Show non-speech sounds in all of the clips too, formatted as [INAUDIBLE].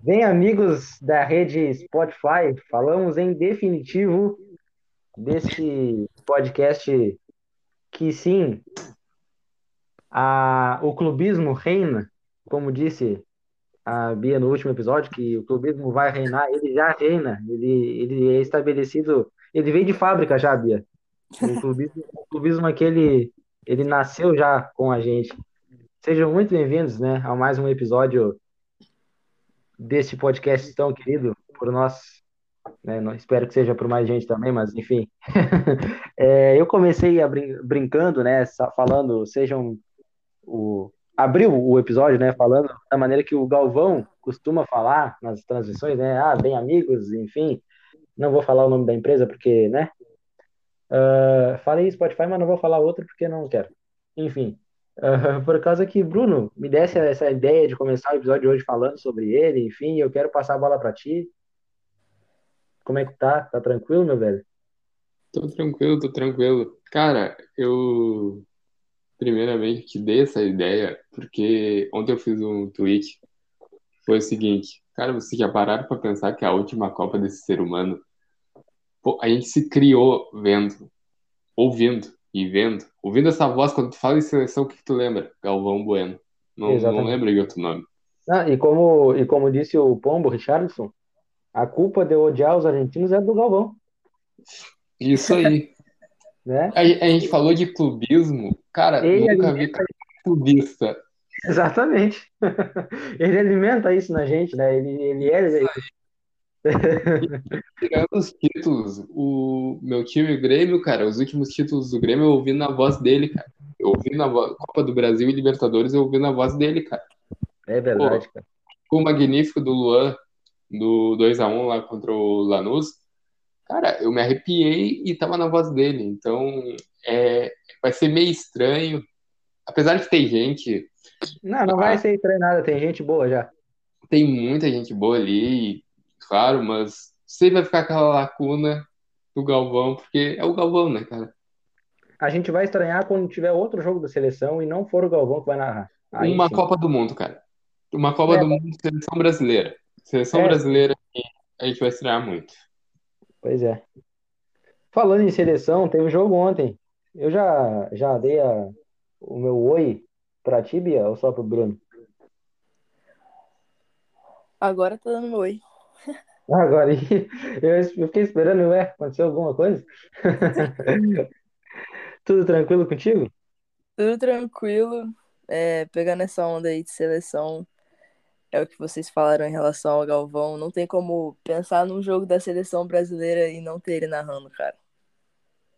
Bem, amigos da rede Spotify, falamos em definitivo desse podcast que sim, a, o clubismo reina, como disse a Bia no último episódio, que o clubismo vai reinar, ele já reina, ele, ele é estabelecido, ele veio de fábrica já, Bia. O clubismo, o clubismo aquele, ele nasceu já com a gente. Sejam muito bem-vindos, né, a mais um episódio deste podcast tão querido por nós, né? Espero que seja por mais gente também, mas enfim. [LAUGHS] é, eu comecei a brin brincando, né? Falando, sejam o abriu o episódio, né? Falando da maneira que o Galvão costuma falar nas transmissões, né? Ah, bem amigos, enfim. Não vou falar o nome da empresa porque, né? Uh, falei Spotify, mas não vou falar outro porque não quero. Enfim, Por causa que, Bruno, me desse essa ideia de começar o episódio de hoje falando sobre ele, enfim, eu quero passar a bola para ti. Como é que tá? Tá tranquilo, meu velho? Tô tranquilo, tô tranquilo. Cara, eu primeiramente te dei essa ideia porque ontem eu fiz um tweet. Foi o seguinte, cara, você já pararam para pensar que a última Copa desse ser humano, pô, a gente se criou vendo, ouvindo e vendo. Ouvindo essa voz, quando tu fala em seleção, o que, que tu lembra? Galvão Bueno. Não, não lembro de outro nome. Ah, e, como, e como disse o Pombo, Richardson, a culpa de odiar os argentinos é do Galvão. Isso aí. [LAUGHS] né? a, a, gente falou de clubismo. Cara, Ele nunca alimenta... vi clubista. Exatamente. [LAUGHS] Ele alimenta isso na gente, né? Ele, ele é. [LAUGHS] Tirando os títulos, o meu time Grêmio, cara, os últimos títulos do Grêmio eu ouvi na voz dele, cara. Eu ouvi na voz, Copa do Brasil e Libertadores, eu ouvi na voz dele, cara. É verdade, Pô, cara. O magnífico do Luan, do 2x1 lá contra o Lanús, cara, eu me arrepiei e tava na voz dele. Então, é, vai ser meio estranho. Apesar de ter gente. Não, não vai ser estranho nada, tem gente boa já. Tem muita gente boa ali claro, mas sempre vai ficar aquela lacuna do Galvão, porque é o Galvão, né, cara? A gente vai estranhar quando tiver outro jogo da seleção e não for o Galvão que vai narrar. Aí, Uma sim. Copa do Mundo, cara. Uma Copa é. do Mundo seleção brasileira. Seleção é. brasileira a gente vai estranhar muito. Pois é. Falando em seleção, teve um jogo ontem. Eu já, já dei a, o meu oi pra Tibia ou só pro Bruno? Agora tá dando oi. Agora, eu fiquei esperando, ué, aconteceu alguma coisa? [LAUGHS] Tudo tranquilo contigo? Tudo tranquilo. É, pegando essa onda aí de seleção, é o que vocês falaram em relação ao Galvão. Não tem como pensar num jogo da seleção brasileira e não ter ele narrando, cara.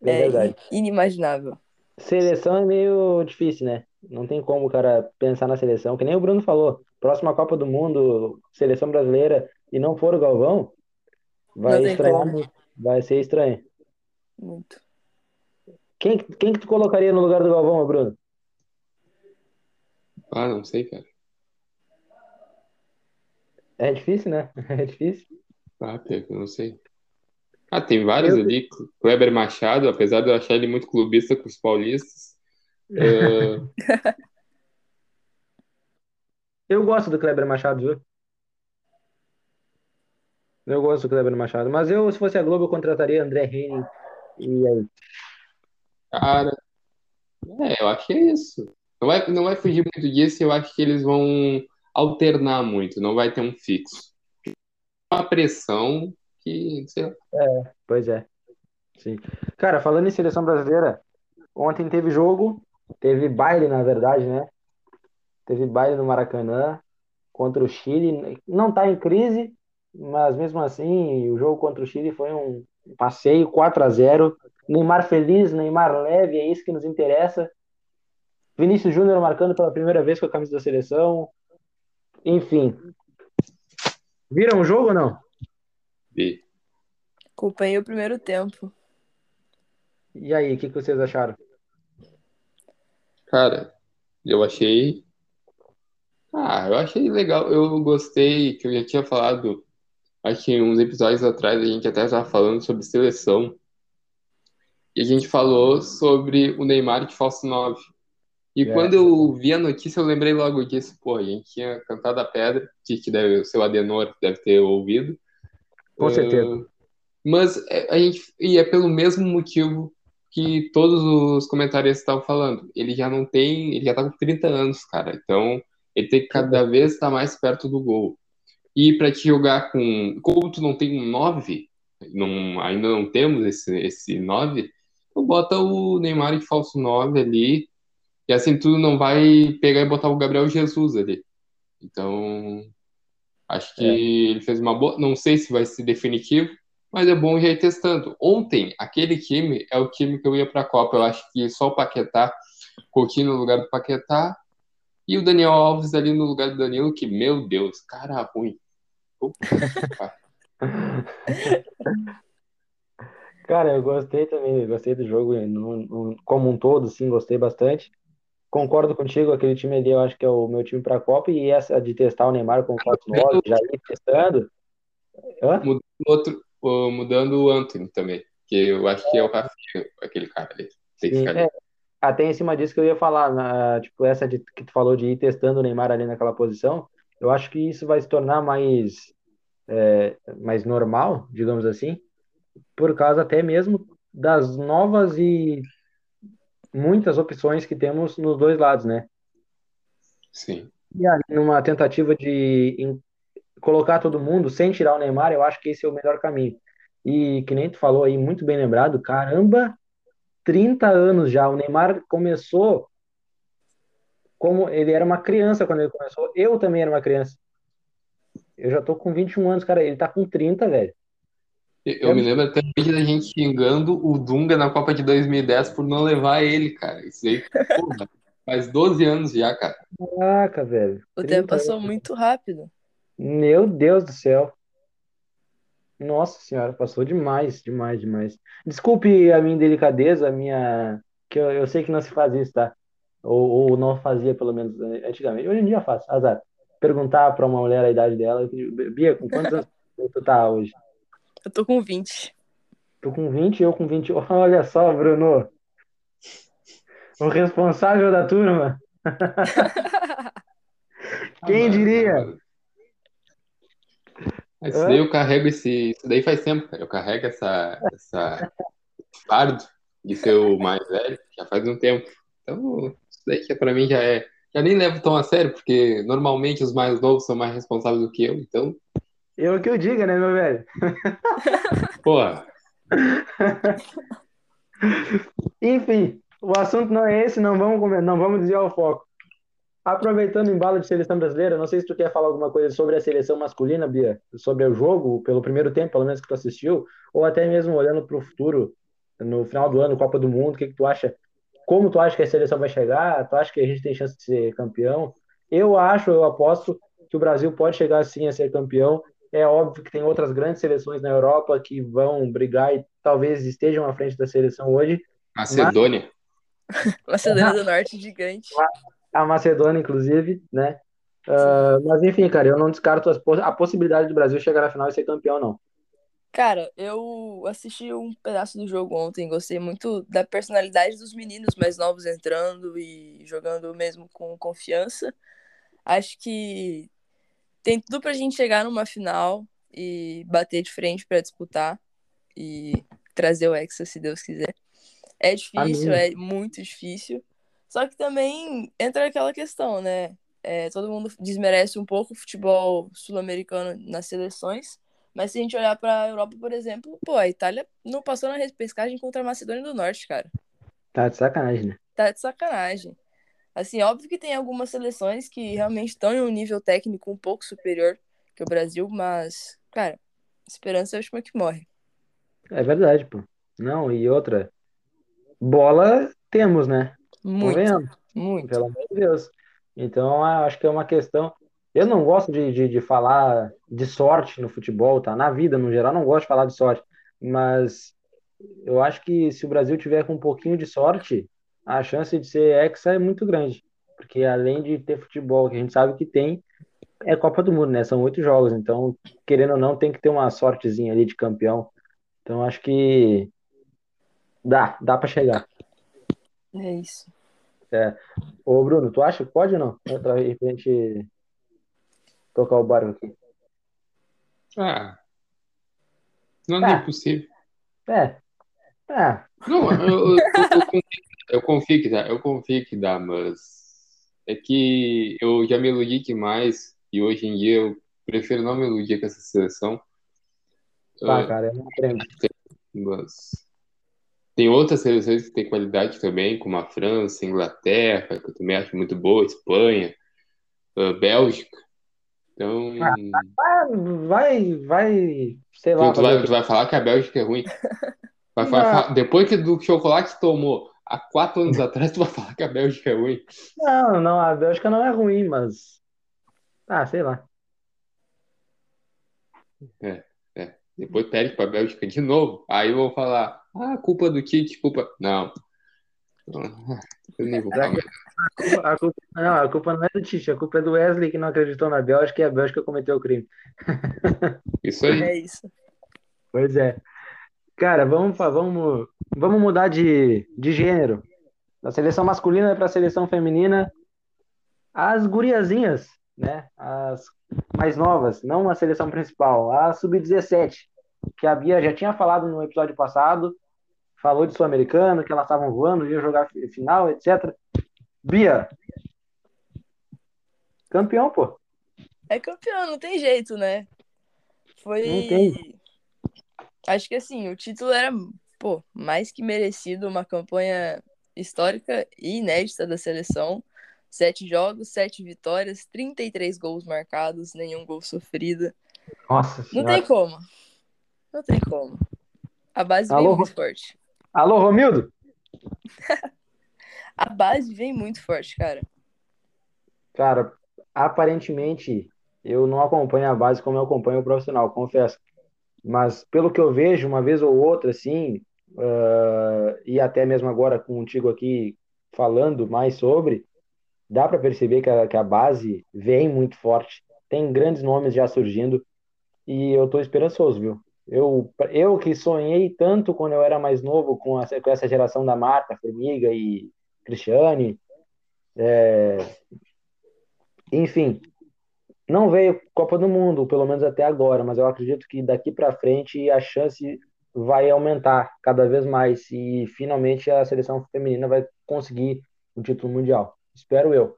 É, é verdade. inimaginável. Seleção é meio difícil, né? Não tem como o cara pensar na seleção, que nem o Bruno falou. Próxima Copa do Mundo, seleção brasileira, e não for o Galvão, vai estranhar muito. Vai ser estranho. Muito. Quem, quem que tu colocaria no lugar do Galvão, Bruno? Ah, não sei, cara. É difícil, né? [LAUGHS] É difícil. Ah, eu não sei. Ah, tem vários eu... ali. Kleber Machado, apesar de eu achar ele muito clubista com os paulistas. uh... [LAUGHS] eu gosto do Kleber Machado, viu? Eu gosto do Kleber Machado. Mas eu, se fosse a Globo, eu contrataria André Henning. E aí? Cara, é, eu acho que é isso. Não vai, não vai fugir muito disso. Eu acho que eles vão alternar muito. Não vai ter um fixo. Uma pressão que, sei lá. É, pois é. Sim. Cara, falando em seleção brasileira, ontem teve jogo, teve baile, na verdade, né? Teve baile no Maracanã contra o Chile. Não tá em crise, mas mesmo assim, o jogo contra o Chile foi um passeio 4 a 0 Neymar feliz, Neymar leve, é isso que nos interessa. Vinícius Júnior marcando pela primeira vez com a camisa da seleção. Enfim. Viram o jogo ou não? Vi. Acompanhei o primeiro tempo. E aí, o que, que vocês acharam? Cara, eu achei. Ah, eu achei legal. Eu gostei, que eu já tinha falado acho que uns episódios atrás a gente até estava falando sobre seleção. E a gente falou sobre o Neymar de falso 9. E É. quando eu vi a notícia, eu lembrei logo disso. Pô, a gente tinha cantado a pedra, que que deve, o seu Adenor deve ter ouvido. Com certeza. Ah, mas é, a gente, e é pelo mesmo motivo que todos os comentaristas estavam falando. Ele já não tem, ele já tá com 30 anos, cara. Então, ele tem que cada vez estar mais perto do gol. E para te jogar com, como tu não tem um 9, não, ainda não temos esse esse 9, tu bota o Neymar de falso 9 ali, e assim tu não vai pegar e botar o Gabriel Jesus ali. Então, acho que É. ele fez uma boa, não sei se vai ser definitivo, mas é bom já ir testando. Ontem, aquele time é o time que eu ia para a Copa. Eu acho que só o Paquetá, Coutinho no lugar do Paquetá e o Daniel Alves ali no lugar do Danilo, que, meu Deus, cara ruim. [LAUGHS] Cara, eu gostei também, eu gostei do jogo no- no- como um todo, sim, gostei bastante. Concordo contigo, aquele time ali eu acho que é o meu time para a Copa e essa de testar o Neymar com o falso 9, já ir testando. Hã? Outro, ô, mudando o Anthony também, que eu acho que é o Rafinha, aquele cara ali. Tem que Sim, ficar é, ali. até em cima disso que eu ia falar, na- tipo, essa de, que tu falou de ir testando o Neymar ali naquela posição, eu acho que isso vai se tornar mais, é, mais normal, digamos assim, por causa até mesmo das novas e muitas opções que temos nos dois lados, né? Sim. E ali, numa tentativa de colocar todo mundo sem tirar o Neymar, eu acho que esse é o melhor caminho. E que nem tu falou aí, muito bem lembrado, caramba, 30 anos já. O Neymar começou como ele era uma criança quando ele começou. Eu também era uma criança. Eu já tô com 21 anos, cara. Ele tá com 30, velho. Eu eu me lembro até hoje da gente xingando o Dunga na Copa de 2010 por não levar ele, cara. Isso aí, porra, [LAUGHS] faz 12 anos já, cara. Caraca, velho. O 30 tempo passou anos. muito rápido. Meu Deus do céu. Nossa senhora, passou demais, demais, demais. Desculpe a minha indelicadeza, a minha. Que eu, eu sei que não se faz isso, tá? Ou, ou não fazia, pelo menos, antigamente. Hoje em dia faz, azar. Perguntar pra uma mulher a idade dela. Bia, com quantos anos [LAUGHS] tu tá hoje? Eu tô com 20. Tu com 20, eu com 20. [LAUGHS] Olha só, Bruno. O responsável da turma. [LAUGHS] Quem Ah, diria? mano. Isso daí eu carrego esse. Isso daí faz tempo, cara. Eu carrego essa, essa esse fardo de ser o mais velho, já faz um tempo. Então, isso daí que pra mim já é. Já nem levo tão a sério, porque normalmente os mais novos são mais responsáveis do que eu, então, Eu que eu diga, né, meu velho? [LAUGHS] porra. Enfim, o assunto não é esse, não vamos, comer- não vamos desviar o foco. Aproveitando o embalo de seleção brasileira, não sei se tu quer falar alguma coisa sobre a seleção masculina, Bia, sobre o jogo, pelo primeiro tempo, pelo menos que tu assistiu, ou até mesmo olhando para o futuro, no final do ano, Copa do Mundo, o que que tu acha? Como tu acha que a seleção vai chegar? Tu acha que a gente tem chance de ser campeão? Eu acho, eu aposto que o Brasil pode chegar sim a ser campeão. É óbvio que tem outras grandes seleções na Europa que vão brigar e talvez estejam à frente da seleção hoje, Macedônia. [LAUGHS] Macedônia do Norte gigante. a Macedônia, inclusive, né? Ah, mas enfim, cara, eu não descarto as poss- a possibilidade do Brasil chegar na final e ser campeão, não. Cara, eu assisti um pedaço do jogo ontem, gostei muito da personalidade dos meninos mais novos entrando e jogando mesmo com confiança. Acho que tem tudo pra gente chegar numa final e bater de frente pra disputar e trazer o Hexa, se Deus quiser. É difícil, Amém. é muito difícil. Só que também entra aquela questão, né? É, todo mundo desmerece um pouco o futebol sul-americano nas seleções. Mas se a gente olhar pra Europa, por exemplo, pô, a Itália não passou na repescagem contra a Macedônia do Norte, cara. Tá de sacanagem, né? Tá de sacanagem. Assim, óbvio que tem algumas seleções que realmente estão em um nível técnico um pouco superior que o Brasil, mas, cara, esperança é a última que morre. É verdade, pô. Não, e outra, bola temos, né? Muito, muito. pelo amor de Deus. Então, acho que é uma questão. Eu não gosto de, de, de falar de sorte no futebol, tá? Na vida, no geral, não gosto de falar de sorte. Mas eu acho que se o Brasil tiver com um pouquinho de sorte, a chance de ser hexa é muito grande. Porque além de ter futebol, que a gente sabe que tem, é Copa do Mundo, né? São oito jogos. Então, querendo ou não, tem que ter uma sortezinha ali de campeão. Então, acho que dá, dá para chegar. É isso. É. Ô, Bruno, tu acha que pode ou não? Pra gente tocar o barco aqui. Ah, não Tá. é impossível. É. É. Não, eu, eu, eu, confio que dá, eu confio que dá, mas é que eu já me iludi demais e hoje em dia eu prefiro não me iludir com essa seleção. Tá, Ah, cara, eu não aprendo. mas tem outras seleções que têm qualidade também, como a França, a Inglaterra, que eu também acho muito boa, Espanha, ah, Bélgica. Então, Ah, vai, vai, sei lá. tu, tu vai, tu vai falar que a Bélgica é ruim. Vai, vai falar- depois que do chocolate tomou há quatro anos atrás, tu vai falar que a Bélgica é ruim. Não, não, a Bélgica não é ruim, mas. Ah, sei lá. Depois perde pra Bélgica de novo. Aí vão falar, ah, culpa do Tite, culpa. Não. [LAUGHS] Eu nem vou falar. A culpa, não, a culpa não é do Tite, a culpa é do Wesley que não acreditou na Bélgica e a Bélgica cometeu o crime. [LAUGHS] Isso aí. É isso. Pois é. Cara, vamos, vamos, vamos mudar de, de gênero. Da seleção masculina para a seleção feminina. As guriazinhas, né? As mais novas, não a seleção principal, a sub-17, que a Bia já tinha falado no episódio passado, falou de Sul-Americano, que elas estavam voando, iam jogar fi- final, etc. Bia, campeão, pô. É campeão, não tem jeito, né? Foi. Não tem. Acho que assim, o título era, pô, mais que merecido, uma campanha histórica e inédita da seleção. Sete jogos, sete vitórias, 33 gols marcados, nenhum gol sofrido. Nossa Não senhora. tem como. Não tem como. A base Alô? vem muito forte. Alô, Romildo? [LAUGHS] A base vem muito forte, cara. Cara, aparentemente eu não acompanho a base como eu acompanho o profissional, confesso. Mas pelo que eu vejo, uma vez ou outra, assim, ah, e até mesmo agora contigo aqui falando mais sobre, dá para perceber que a, que a base vem muito forte. Tem grandes nomes já surgindo e eu tô esperançoso, viu? Eu, eu que sonhei tanto quando eu era mais novo com essa, com essa geração da Marta, Formiga e Cristiane, enfim, não veio Copa do Mundo, pelo menos até agora, mas eu acredito que daqui para frente a chance vai aumentar cada vez mais e finalmente a seleção feminina vai conseguir o título mundial. Espero eu.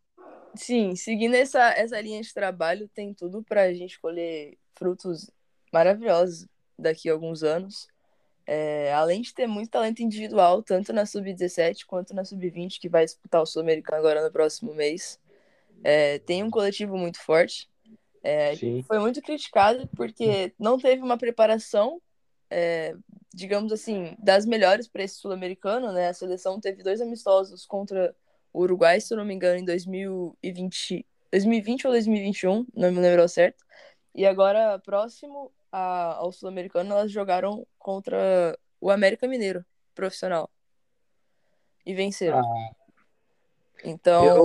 Sim, seguindo essa, essa linha de trabalho, tem tudo pra gente colher frutos maravilhosos daqui a alguns anos. É, além de ter muito talento individual, tanto na Sub-17 quanto na Sub-20, que vai disputar o Sul-Americano agora no próximo mês. É, tem um coletivo muito forte. É, foi muito criticado porque não teve uma preparação, é, digamos assim, das melhores para esse sul-americano, né? A seleção teve dois amistosos contra o Uruguai, se eu não me engano, em 2020, 2020 ou 2021, não me lembro certo. E agora, próximo a- ao sul-americano, elas jogaram contra o América Mineiro, profissional. E venceram. Então, Eu-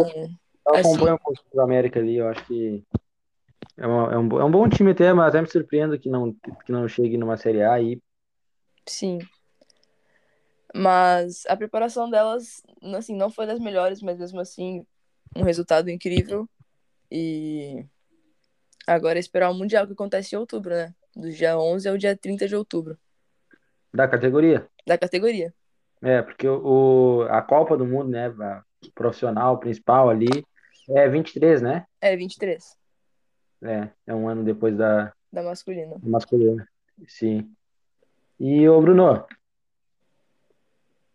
Eu Assim- acompanho um pouco do América ali, eu acho que é, uma- é um, é um bom time até, mas até me surpreendo que não, que não chegue numa Série A aí. Sim. Mas a preparação delas, assim, não foi das melhores, mas mesmo assim, um resultado incrível. E agora é esperar o Mundial que acontece em outubro, né? Do dia 11 ao dia 30 de outubro, Da categoria. da categoria. É, porque o, a Copa do Mundo, né, a profissional principal ali, é 23, né? É, 23, É, é um ano depois da da masculina. masculina. Sim. E ô Bruno,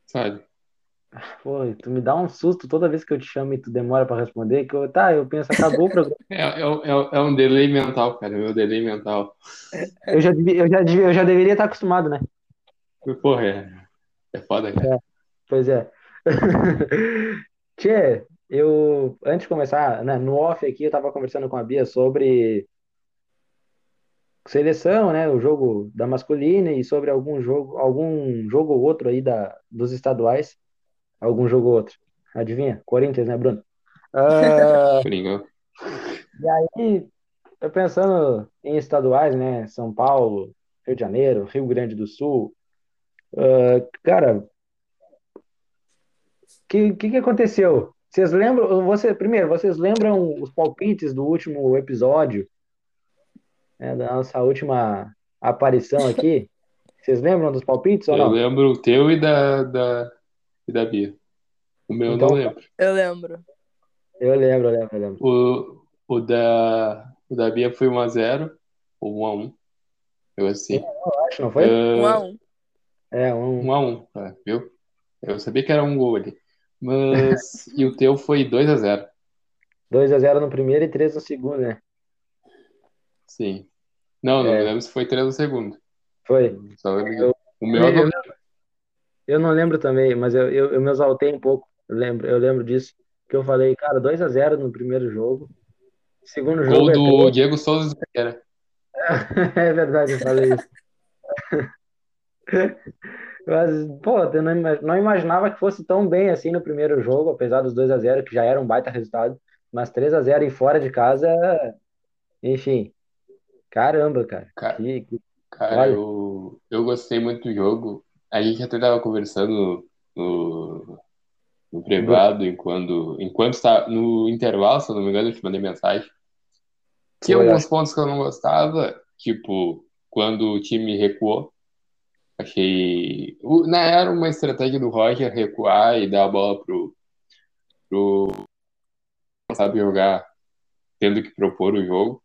Sabe? Pô, tu me dá um susto toda vez que eu te chamo e tu demora pra responder, que eu, tá, eu penso, acabou o programa. [LAUGHS] É, é, é, é um delay mental, cara. Meu delay mental. Eu já, eu já, eu já deveria estar acostumado, né? Porra, é, é foda, cara. Pois é. [LAUGHS] Tchê, eu, antes de começar, né, no off aqui, eu tava conversando com a Bia sobre seleção, né, o jogo da masculina e sobre algum jogo, algum jogo ou outro aí da, dos estaduais, algum jogo ou outro. Adivinha? Corinthians, né, Bruno? Ah, [LAUGHS] Coringão. e eu pensando em estaduais, né, São Paulo, Rio de Janeiro, Rio Grande do Sul, ah, cara, que, que que aconteceu? Vocês lembram, você, primeiro, vocês lembram os palpites do último episódio? É, da nossa última aparição aqui? [LAUGHS] Vocês lembram dos palpites ou Eu não? lembro o teu e da, da, e da Bia. O meu eu Então- não lembro. Eu lembro. Eu lembro, eu lembro, eu lembro. O, o, da, o da Bia foi 1x0 ou 1x1. Eu assim. Acho, não foi? Um a um. É, um. 1x1, é, viu? Eu sabia que era um gol ali. Mas. [LAUGHS] e o teu foi 2x0. 2x0 no primeiro e 3 no segundo, né? Sim. Não, não É. me lembro se foi 3 no segundo. Foi. Só lembro. Eu- o meu eu não Eu, eu não lembro também, mas eu, eu, eu me exaltei um pouco. Eu lembro, eu lembro disso. Que eu falei, cara, 2x0 no primeiro jogo. Segundo jogo Gol é do três. Diego Souza Siqueira. [LAUGHS] É verdade, eu falei isso. [LAUGHS] Mas, pô, eu não, não imaginava que fosse tão bem assim no primeiro jogo, apesar dos 2 a 0 que já era um baita resultado. Mas 3 a 0 e fora de casa, enfim. Caramba, cara. Cara, Que, que- Cara, Olha. eu, eu gostei muito do jogo. A gente até tava conversando no, no privado, enquanto, enquanto está no intervalo, se eu não me engano, eu te mandei mensagem. Tinha alguns pontos que eu não gostava, tipo, quando o time recuou. Achei. o- Na era uma estratégia do Roger recuar e dar a bola pro, pro não sabe jogar, tendo que propor o jogo.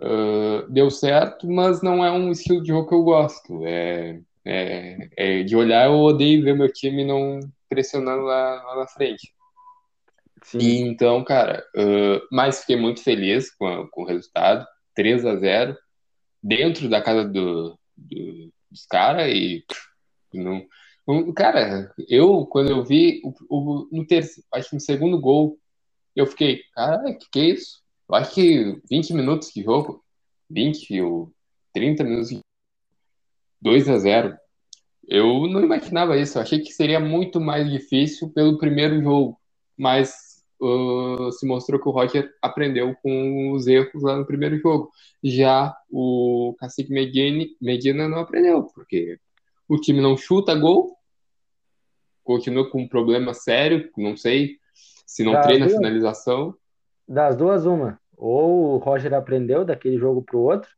Ah, deu certo, mas não é um estilo de jogo que eu gosto. É, é, é de olhar, eu odeio ver meu time não pressionando lá, lá na frente. sim. E então, cara, ah, mas fiquei muito feliz com, a- com o resultado. 3 a 0 dentro da casa do, do- dos caras e não- cara, eu quando eu vi o, o- no terceiro, acho que no segundo gol, eu fiquei, cara, que que é isso? Eu acho que 20 minutos de jogo, 20 ou 30 minutos de 2 a 0. Eu não imaginava isso, eu achei que seria muito mais difícil pelo primeiro jogo, mas uh, se mostrou que o Roger aprendeu com os erros lá no primeiro jogo. Já o Cacique Medina, não aprendeu, porque o time não chuta gol, continua com um problema sério, não sei se não Já treina a finalização. Das duas, uma. Ou o Roger aprendeu daquele jogo pro outro,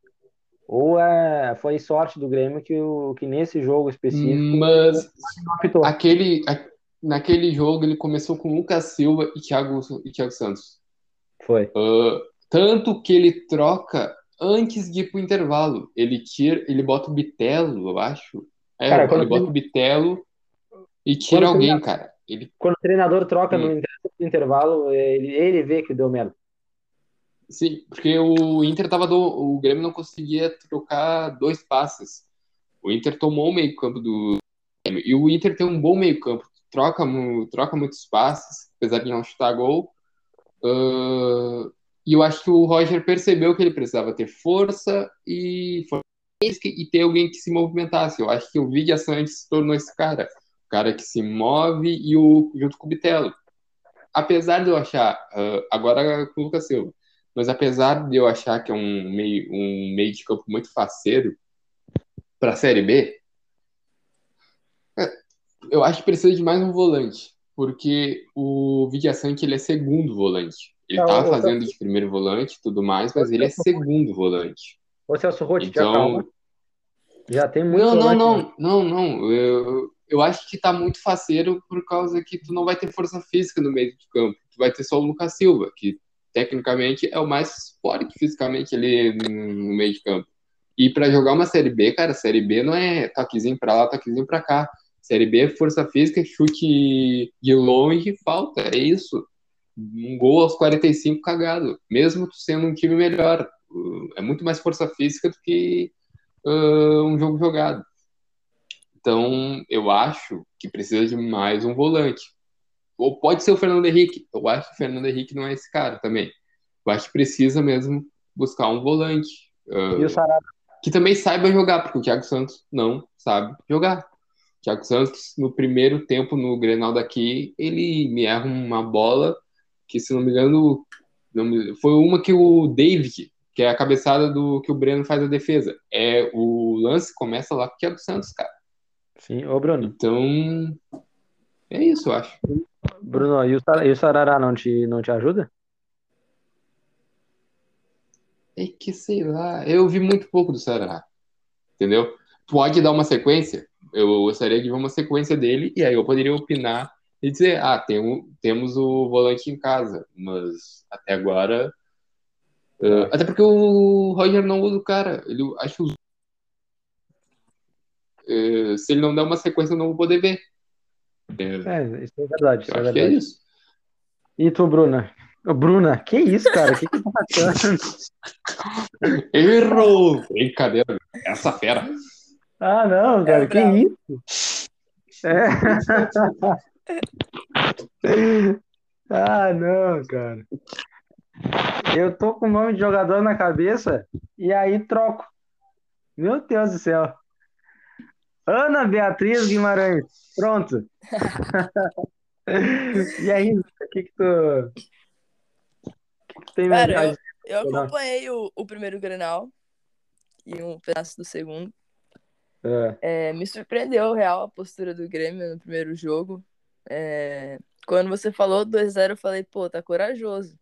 ou é, foi sorte do Grêmio que, o, que nesse jogo específico Mas aquele, a- naquele jogo ele começou com Lucas Silva e Thiago, e Thiago Santos. Foi. Ah, tanto que ele troca antes de ir pro intervalo. Ele tira, ele bota o Bitelo, eu acho. É, Cara, ele bota o Bitelo e tira alguém, cara. Ele, Quando o treinador troca no Hum. no intervalo, ele, ele vê que deu merda. Sim, porque o Inter tava do, o Grêmio não conseguia trocar dois passes. O Inter tomou o meio-campo do Grêmio. E o Inter tem um bom meio-campo. Troca, troca muitos passes, apesar de não chutar gol. Ah, e eu acho que o Roger percebeu que ele precisava ter força e e ter alguém que se movimentasse. Eu acho que o Vidia Santos se tornou esse cara. O cara que se move e o junto com o Bitelo. Apesar de eu achar, ah, agora com o Lucas Silva, mas apesar de eu achar que é um meio, um meio de campo muito faceiro para a Série B, é, eu acho que precisa de mais um volante, porque o Vidiaçante ele é segundo volante. Ele Não, estava eu- fazendo de primeiro volante e tudo mais, mas ele é segundo volante. Ô Celso Rotti, já Então, calma. Já tem muito não, não, volante, né? não, não, não. Eu, eu acho que tá muito faceiro por causa que tu não vai ter força física no meio de campo. Tu vai ter só o Lucas Silva, que tecnicamente é o mais forte fisicamente ali no meio de campo. E para jogar uma Série B, cara, Série B não é toquezinho pra lá, toquezinho pra cá. Série B é força física, chute de longe, falta, é isso. Um gol aos 45 cagado, mesmo sendo um time melhor. É muito mais força física do que uh, um jogo jogado. Então, eu acho que precisa de mais um volante. Ou pode ser o Fernando Henrique. Eu acho que o Fernando Henrique não é esse cara também. Eu acho que precisa mesmo buscar um volante. uh, E o Sarabia, que também saiba jogar, porque o Thiago Santos não sabe jogar. O Thiago Santos, no primeiro tempo no Grenal daqui, ele me erra uma bola que, se não me engano, não me- foi uma que o David, que é a cabeçada do que o Breno faz a defesa. É o lance começa lá com o Thiago Santos, cara. sim. Ô Bruno, Então, é isso, eu acho. Bruno, e o, e o Sarará não te, não te ajuda? É que sei lá, eu vi muito pouco do Ceará, entendeu? Pode dar uma sequência, eu gostaria de ver uma sequência dele, e aí eu poderia opinar e dizer, ah, tem um- temos o volante em casa, mas até agora. eh, até porque o Roger não usa o cara, ele acho eh, se ele não der uma sequência, eu não vou poder ver. É, isso é verdade, isso é é verdade. isso. E tu, Bruna? Ô, Bruna, que isso, cara? O que que tá passando? [LAUGHS] Errou! Brincadeira, essa fera. Ah, não, cara, que bravo. isso? É. [LAUGHS] Ah, não, cara. Eu tô com o nome de jogador na cabeça e aí troco. Meu Deus do céu. Ana Beatriz Guimarães. Pronto. [LAUGHS] E aí, o que que tu, que que tem Cara, eu, eu acompanhei o, o primeiro Grenal e um pedaço do segundo. É, É, me surpreendeu real a postura do Grêmio no primeiro jogo. É, quando você falou 2x0, eu falei, pô, tá corajoso.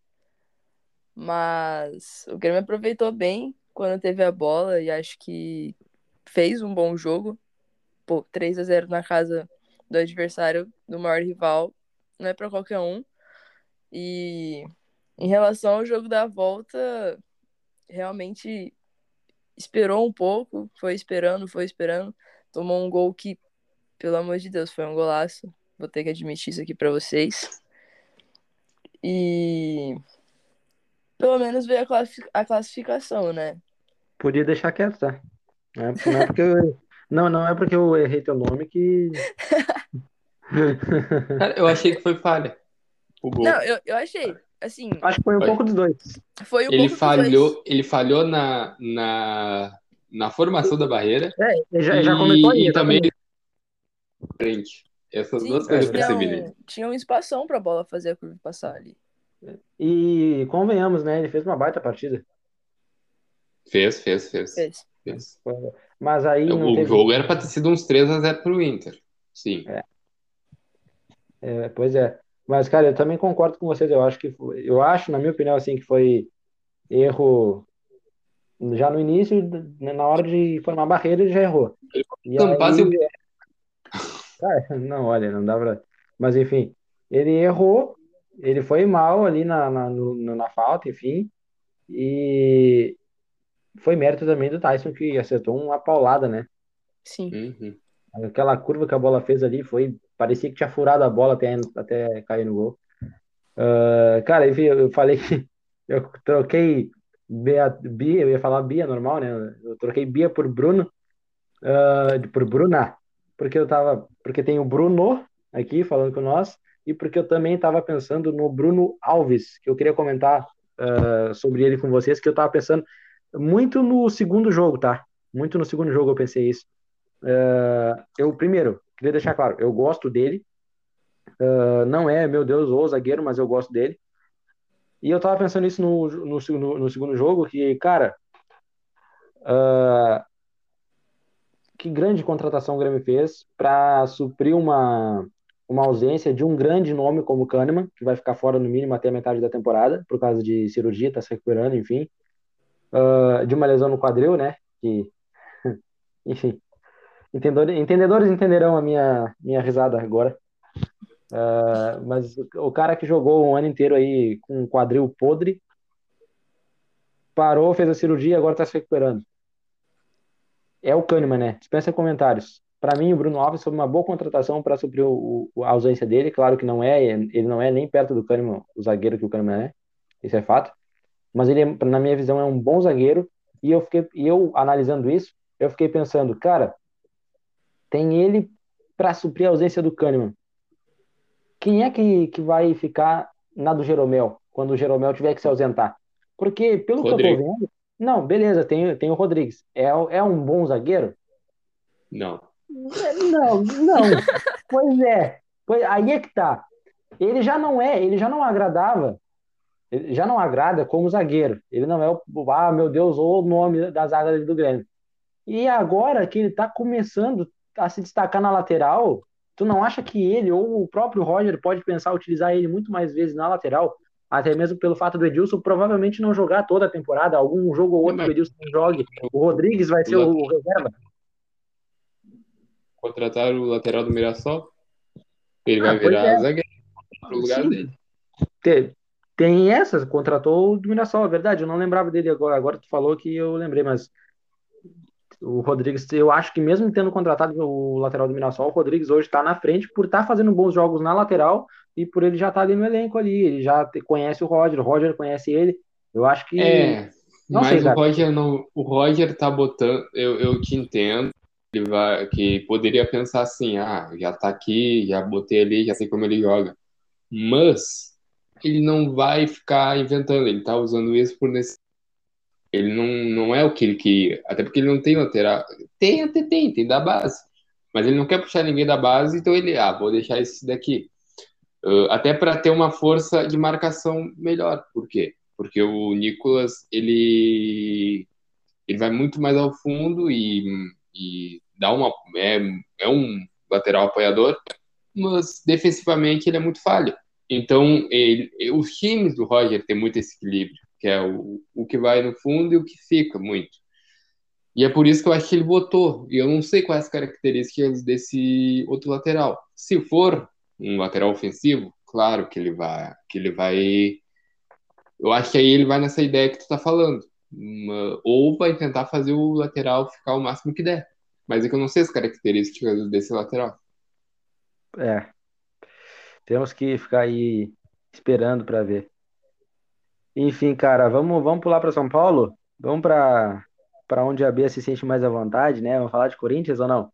Mas o Grêmio aproveitou bem quando teve a bola e acho que fez um bom jogo. Pô, 3x0 na casa do adversário, do maior rival, não é pra qualquer um. E em relação ao jogo da volta, realmente esperou um pouco, foi esperando, foi esperando, tomou um gol que, pelo amor de Deus, foi um golaço. Vou ter que admitir isso aqui pra vocês. E pelo menos veio a, classi- a classificação, né? podia deixar quieto, tá? Não é, é porque não, não é porque eu errei teu nome que. [LAUGHS] Cara, eu achei que foi falha. O gol. Não, eu, eu achei, assim, Acho que foi um Foi. pouco dos dois. foi um ele pouco dos dois. falhou, ele falhou na, na, na formação da barreira É, ele já, já e, começou aí. e também exatamente. frente. Essas Sim, duas coisas eu tinha percebi um, tinha um espação pra bola fazer a curva passar ali. E convenhamos, né? Ele fez uma baita partida. Fez, fez, fez. Fez. fez. Mas aí não O teve. jogo era pra ter sido uns 3x0 pro Inter. Sim. É, pois é. Mas, cara, eu também concordo com vocês. Eu acho que foi- eu acho, na minha opinião, assim, que foi erro já no início, na hora de formar a barreira, ele já errou. E Campas aí, e cara, não, olha, não dá pra. Mas enfim, ele errou, ele foi mal ali na, na, no- na falta, enfim. E foi mérito também do Tyson que acertou uma paulada, né? Sim. Uhum. Aquela curva que a bola fez ali foi. Parecia que tinha furado a bola até, até cair no gol. Ah, cara, enfim, eu, falei que [LAUGHS] eu troquei Bia, Bia, eu ia falar Bia normal, né? Eu troquei Bia por Bruno, de- por Bruna, porque eu tava. Porque tem o Bruno aqui falando com nós, e porque eu também tava pensando no Bruno Alves, que eu queria comentar ah, sobre ele com vocês, que eu tava pensando muito no segundo jogo, tá? Muito no segundo jogo eu pensei isso. Ah, eu, primeiro, queria deixar claro, eu gosto dele. Ah, não é, meu Deus, o zagueiro, mas eu gosto dele. E eu tava pensando isso no, no, no, no segundo jogo, que, cara, ah, que grande contratação o Grêmio fez para suprir uma, uma ausência de um grande nome como Kahneman, que vai ficar fora no mínimo até a metade da temporada, por causa de cirurgia, tá se recuperando, enfim. Ah, de uma lesão no quadril, né? Que, [LAUGHS] enfim. Entendedores, entendedores entenderão a minha, minha risada agora. Ah, mas o cara que jogou um ano inteiro aí com um quadril podre, parou, fez a cirurgia e agora tá se recuperando. É o Kahneman, né? Dispensa comentários. Para mim, o Bruno Alves foi uma boa contratação para suprir o, o- a ausência dele. Claro que não é, ele não é nem perto do Kahneman, o zagueiro que o Kahneman é. Isso é fato. Mas ele, na minha visão, é um bom zagueiro. E eu fiquei, eu analisando isso, eu fiquei pensando, cara, tem ele para suprir a ausência do Kahneman. Quem é que, que vai ficar na do Jeromel quando o Jeromel tiver que se ausentar? Porque, pelo que eu tô Rodrigo. vendo, não, beleza, tem, tem o Rodrigues. É, é um bom zagueiro? Não. Não, não. [LAUGHS] Pois é. Pois, aí é que tá. Ele já não é, ele já não agradava, ele já não agrada como zagueiro. Ele não é o, ah, meu Deus, o nome da zaga do Grêmio. E agora que ele tá começando a se destacar na lateral, tu não acha que ele ou o próprio Roger pode pensar utilizar ele muito mais vezes na lateral? Até mesmo pelo fato do Edilson provavelmente não jogar toda a temporada, algum jogo ou outro que o Edilson não jogue. O Rodrigues vai ser o, o reserva. Contratar o lateral do Mirassol? Ele vai Ah, pois virar é. zagueiro pro lugar Sim. dele. Te- Tem essa, contratou o Mirassol, é verdade. Eu não lembrava dele agora. Agora tu falou que eu lembrei, mas o Rodrigues, eu acho que mesmo tendo contratado o lateral do Mirassol, o Rodrigues hoje está na frente por estar fazendo bons jogos na lateral e por ele já estar ali no elenco ali. Ele já conhece o Roger, o Roger conhece ele. Eu acho que. É, Não mas sei, o cara. Roger não, o Roger tá botando, eu, eu te entendo, ele vai, que poderia pensar assim, ah, já tá aqui, já botei ali, já sei como ele joga. Mas ele não vai ficar inventando, ele tá usando isso por necessidade. Ele não, não é o que ele queria, até porque ele não tem lateral. Tem, até tem, tem da base. Mas ele não quer puxar ninguém da base, então ele, ah, vou deixar esse daqui. Ah, até para ter uma força de marcação melhor. Por quê? Porque o Nicolas, ele, ele vai muito mais ao fundo e, e dá uma, é, é um lateral apoiador, mas defensivamente ele é muito falho. Então, ele, os times do Roger têm muito esse equilíbrio, que é o, o que vai no fundo e o que fica muito. E é por isso que eu acho que ele botou. E eu não sei quais as características desse outro lateral. Se for um lateral ofensivo, claro que ele vai, que ele vai. Eu acho que aí ele vai nessa ideia que tu tá falando. Uma- ou vai tentar fazer o lateral ficar o máximo que der. Mas é que eu não sei as características desse lateral. É. Temos que ficar aí esperando para ver. Enfim, cara, vamos, vamos pular para São Paulo? Vamos para para onde a Bia se sente mais à vontade, né? Vamos falar de Corinthians ou não?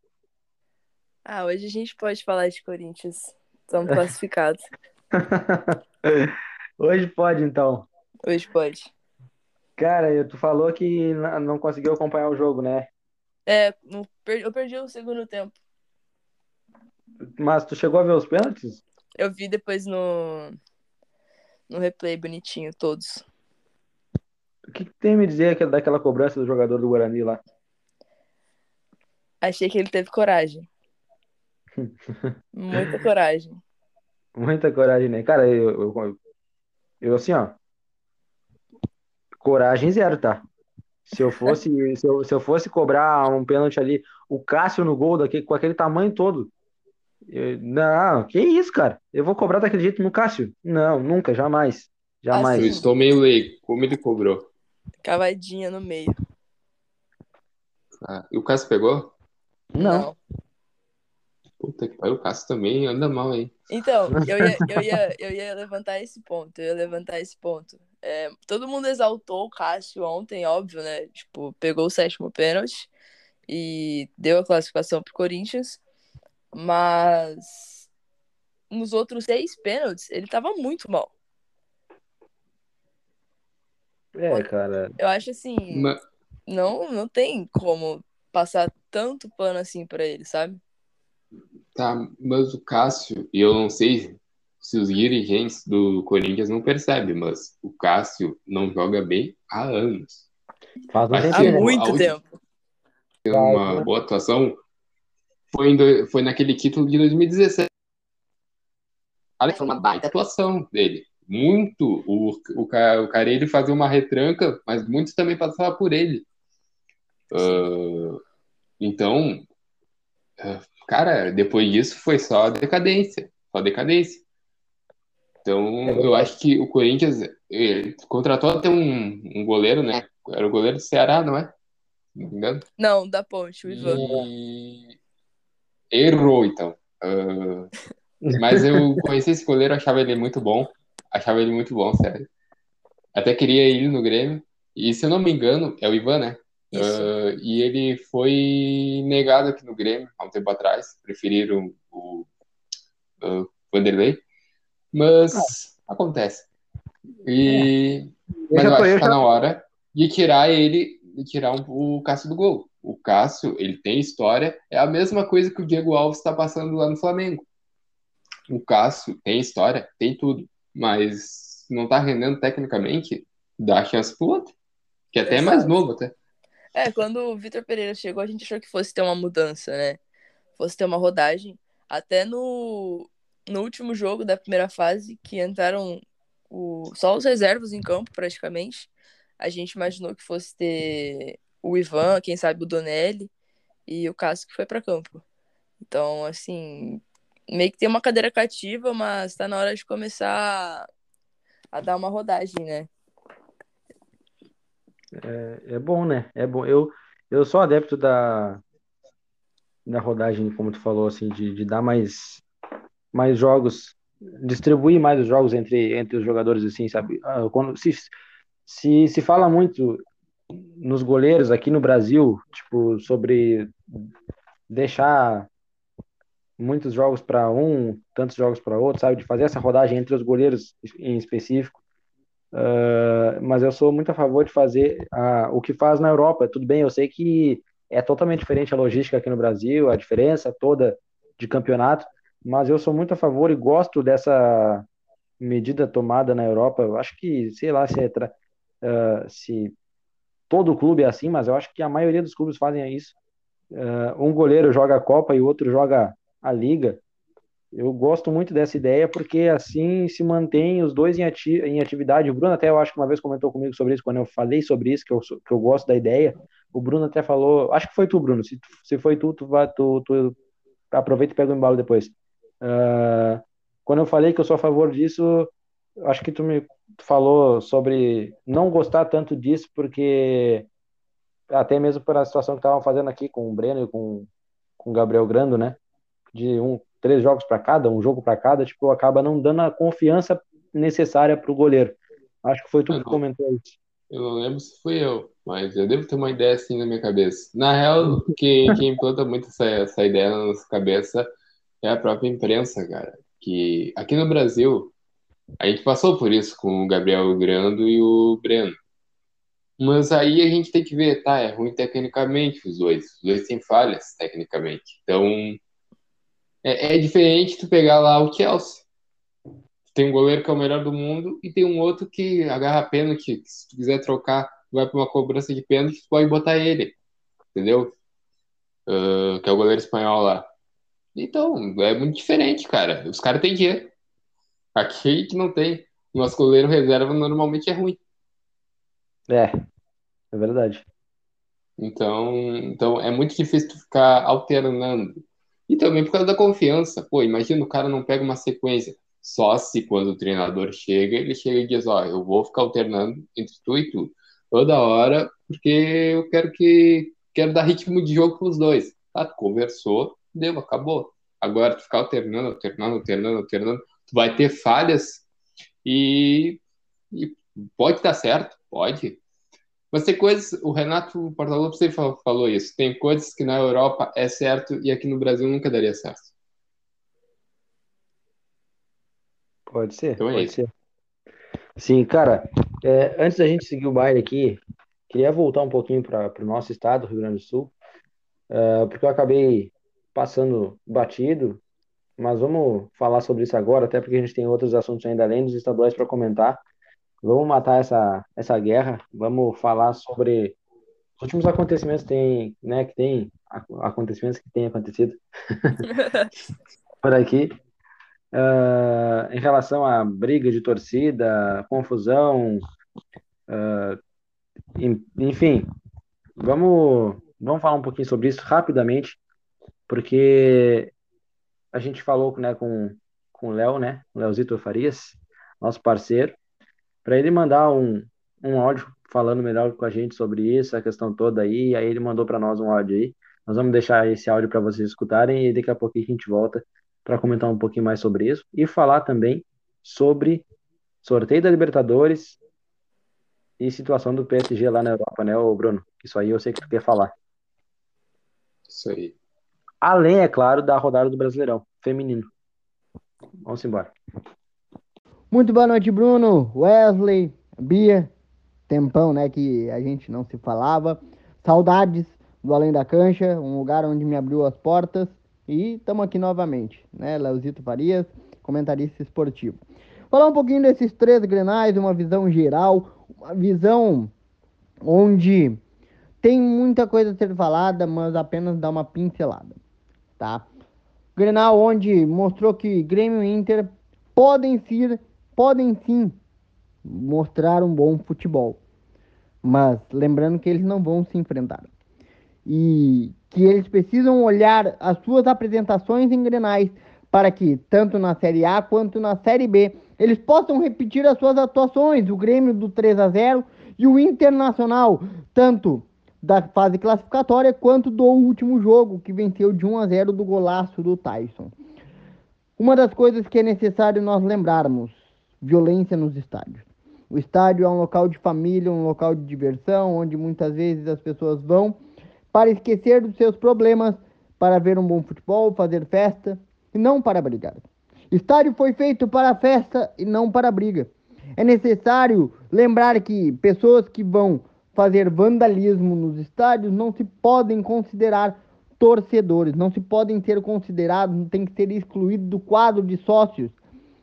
Ah, hoje a gente pode falar de Corinthians. Estamos [LAUGHS] classificados. Hoje pode, então. Hoje pode. Cara, tu falou que não conseguiu acompanhar o jogo, né? É, eu perdi o segundo tempo. Mas tu chegou a ver os pênaltis? Eu vi depois no, no replay bonitinho, todos. O que, que tem a me dizer aquela- daquela cobrança do jogador do Guarani lá? Achei que ele teve coragem. [LAUGHS] Muita coragem. Muita coragem, né? Cara, eu, eu, eu assim, ó. Coragem zero, tá? Se eu fosse, [LAUGHS] se eu, se eu fosse cobrar um pênalti ali, o Cássio no gol daquele, com aquele tamanho todo. Eu- não, que isso, cara? Eu vou cobrar daquele jeito no Cássio? Não, nunca, jamais. Jamais. Eu Assim. estou meio leigo. Como ele cobrou? Cavadinha no meio. Ah, e o Cássio pegou? Não. Puta que pariu, o Cássio também anda mal, hein? Então, [LAUGHS] eu ia, eu, ia, eu ia levantar esse ponto, eu ia levantar esse ponto. É, todo mundo exaltou o Cássio ontem, óbvio, né? Tipo, pegou o sétimo pênalti e deu a classificação pro Corinthians, mas nos outros seis pênaltis ele tava muito mal. É, cara. Eu acho assim, Ma- não, não tem como passar tanto pano assim pra ele, sabe? Tá, mas o Cássio, e eu não sei se os dirigentes do Corinthians não percebem, mas o Cássio não joga bem há anos. Faz um Mas Há tempinho, né? muito tempo. Tem uma boa atuação. Foi, do- foi naquele título de 2017. Olha, foi uma baita atuação dele. Muito. O, o, o Carelli fazia uma retranca, mas muitos também passavam por ele. Ah, então, cara, depois disso foi só decadência. Só decadência. Então, eu acho que o Corinthians contratou até um, um goleiro, né? Era o goleiro do Ceará, não é? Não me engano. Não, da ponte, o Ivan. E errou, então. Ah, mas eu conheci esse goleiro, achava ele muito bom. Achava ele muito bom, sério. Até queria ele no Grêmio. E se eu não me engano, é o Ivan, né? Ah, e ele foi negado aqui no Grêmio há um tempo atrás. Preferiram o, o Vanderlei. Mas acontece. E, mas já eu acho que tá na hora de tirar ele, de tirar um- o Cássio do gol. O Cássio, ele tem história, é a mesma coisa que o Diego Alves está passando lá no Flamengo. O Cássio tem história, tem tudo, mas não tá rendendo tecnicamente, dá chance pro outro, que até é mais novo até. É, quando o Vitor Pereira chegou, a gente achou que fosse ter uma mudança, né? Fosse ter uma rodagem. Até no, no último jogo da primeira fase, que entraram o, só os reservas em campo, praticamente, a gente imaginou que fosse ter o Ivan, quem sabe o Donelli e o Cássio que foi para campo. Então, assim, meio que tem uma cadeira cativa, mas tá na hora de começar a dar uma rodagem, né? É, é bom, né? É bom. Eu, eu sou adepto da, da rodagem, como tu falou, assim, de, de dar mais, mais jogos, distribuir mais os jogos entre, entre os jogadores, assim, sabe? Ah, quando, se, se, se fala muito nos goleiros aqui no Brasil, tipo, sobre deixar muitos jogos para um, tantos jogos para outro, sabe? De fazer essa rodagem entre os goleiros em específico. Uh, mas eu sou muito a favor de fazer uh, o que faz na Europa. Tudo bem, eu sei que é totalmente diferente a logística aqui no Brasil, a diferença toda de campeonato, mas eu sou muito a favor e gosto dessa medida tomada na Europa. Eu acho que, sei lá, se, é uh, se todo clube é assim, mas eu acho que a maioria dos clubes fazem isso. um goleiro joga a Copa e o outro joga a liga. Eu gosto muito dessa ideia porque assim se mantém os dois em, ati em atividade. O Bruno até eu acho que uma vez comentou comigo sobre isso quando eu falei sobre isso que eu, que eu gosto da ideia. O Bruno até falou, acho que foi tu, Bruno. Se, se foi tu, tu, vai, tu, tu aproveita e pega o embalo depois. Uh, quando eu falei que eu sou a favor disso, acho que tu me falou sobre não gostar tanto disso porque até mesmo pela situação que estavam fazendo aqui com o Breno e com, com o Gabriel Grando, né? de um, três jogos para cada, um jogo para cada, tipo, acaba não dando a confiança necessária para o goleiro. Acho que foi tu que comentou isso. Eu não lembro se fui eu, mas eu devo ter uma ideia assim na minha cabeça. Na real, quem, quem implanta muito essa, essa ideia na nossa cabeça é a própria imprensa, cara. Que aqui no Brasil, a gente passou por isso com o Gabriel Grando e o Breno. Mas aí a gente tem que ver, tá? É ruim tecnicamente os dois. Os dois têm falhas tecnicamente. Então, é, é diferente tu pegar lá o Chelsea. Tem um goleiro que é o melhor do mundo e tem um outro que agarra pênalti. Que, se tu quiser trocar, vai para uma cobrança de pênalti, tu pode botar ele. Entendeu? Uh, que é o goleiro espanhol lá. Então, é muito diferente, cara. Os caras têm dinheiro. Aqui que não tem. Nosso goleiro reserva normalmente é ruim. É, é verdade. Então, então é muito difícil tu ficar alternando. E também por causa da confiança. Pô, imagina o cara não pega uma sequência. Só se quando o treinador chega, ele chega e diz, ó, eu vou ficar alternando entre tu e tu. Toda hora, porque eu quero que quero dar ritmo de jogo para os dois. Tá, conversou, deu, acabou. Agora tu ficar alternando, alternando, alternando, alternando, vai ter falhas e, e pode estar certo, pode. Mas tem coisas, o Renato Portaluppi sempre falou isso, tem coisas que na Europa é certo e aqui no Brasil nunca daria certo. Pode ser, então é pode isso. ser. Sim, cara, é, antes da gente seguir o baile aqui, queria voltar um pouquinho para o nosso estado, Rio Grande do Sul, uh, porque eu acabei passando batido, mas vamos falar sobre isso agora, até porque a gente tem outros assuntos ainda além dos estaduais para comentar. Vamos matar essa, essa guerra, vamos falar sobre os últimos acontecimentos que tem, né, que tem acontecimentos que têm acontecido [LAUGHS] por aqui. Uh, em relação à briga de torcida, confusão, uh, enfim, vamos, vamos falar um pouquinho sobre isso rapidamente, porque a gente falou né, com, com o Léo, né, o Leozito Farias, nosso parceiro, para ele mandar um, um áudio falando melhor com a gente sobre isso, a questão toda aí. Aí ele mandou para nós um áudio aí. Nós vamos deixar esse áudio para vocês escutarem e daqui a pouquinho a gente volta para comentar um pouquinho mais sobre isso e falar também sobre sorteio da Libertadores e situação do PSG lá na Europa, né, ô Bruno? Isso aí eu sei que tu quer falar. Isso aí. Além, é claro, da rodada do Brasileirão feminino. Vamos embora. Muito boa noite, Bruno, Wesley, Bia. Tempão, né, que a gente não se falava. Saudades do Além da Cancha, um lugar onde me abriu as portas. E estamos aqui novamente, né, Leozito Farias, comentarista esportivo. Falar um pouquinho desses três grenais, uma visão geral, uma visão onde tem muita coisa a ser falada, mas apenas dar uma pincelada, tá? Grenal onde mostrou que Grêmio e Inter podem ser, podem sim mostrar um bom futebol. Mas lembrando que eles não vão se enfrentar. E que eles precisam olhar as suas apresentações em Grenais para que, tanto na Série A quanto na Série B, eles possam repetir as suas atuações. O Grêmio do 3 a 0 e o Internacional, tanto da fase classificatória quanto do último jogo, que venceu de 1 a 0 do golaço do Tyson. Uma das coisas que é necessário nós lembrarmos: violência nos estádios. O estádio é um local de família, um local de diversão, onde muitas vezes as pessoas vão para esquecer dos seus problemas, para ver um bom futebol, fazer festa e não para brigar. Estádio foi feito para festa e não para briga. É necessário lembrar que pessoas que vão fazer vandalismo nos estádios não se podem considerar torcedores, não se podem ser considerados, tem que ser excluído do quadro de sócios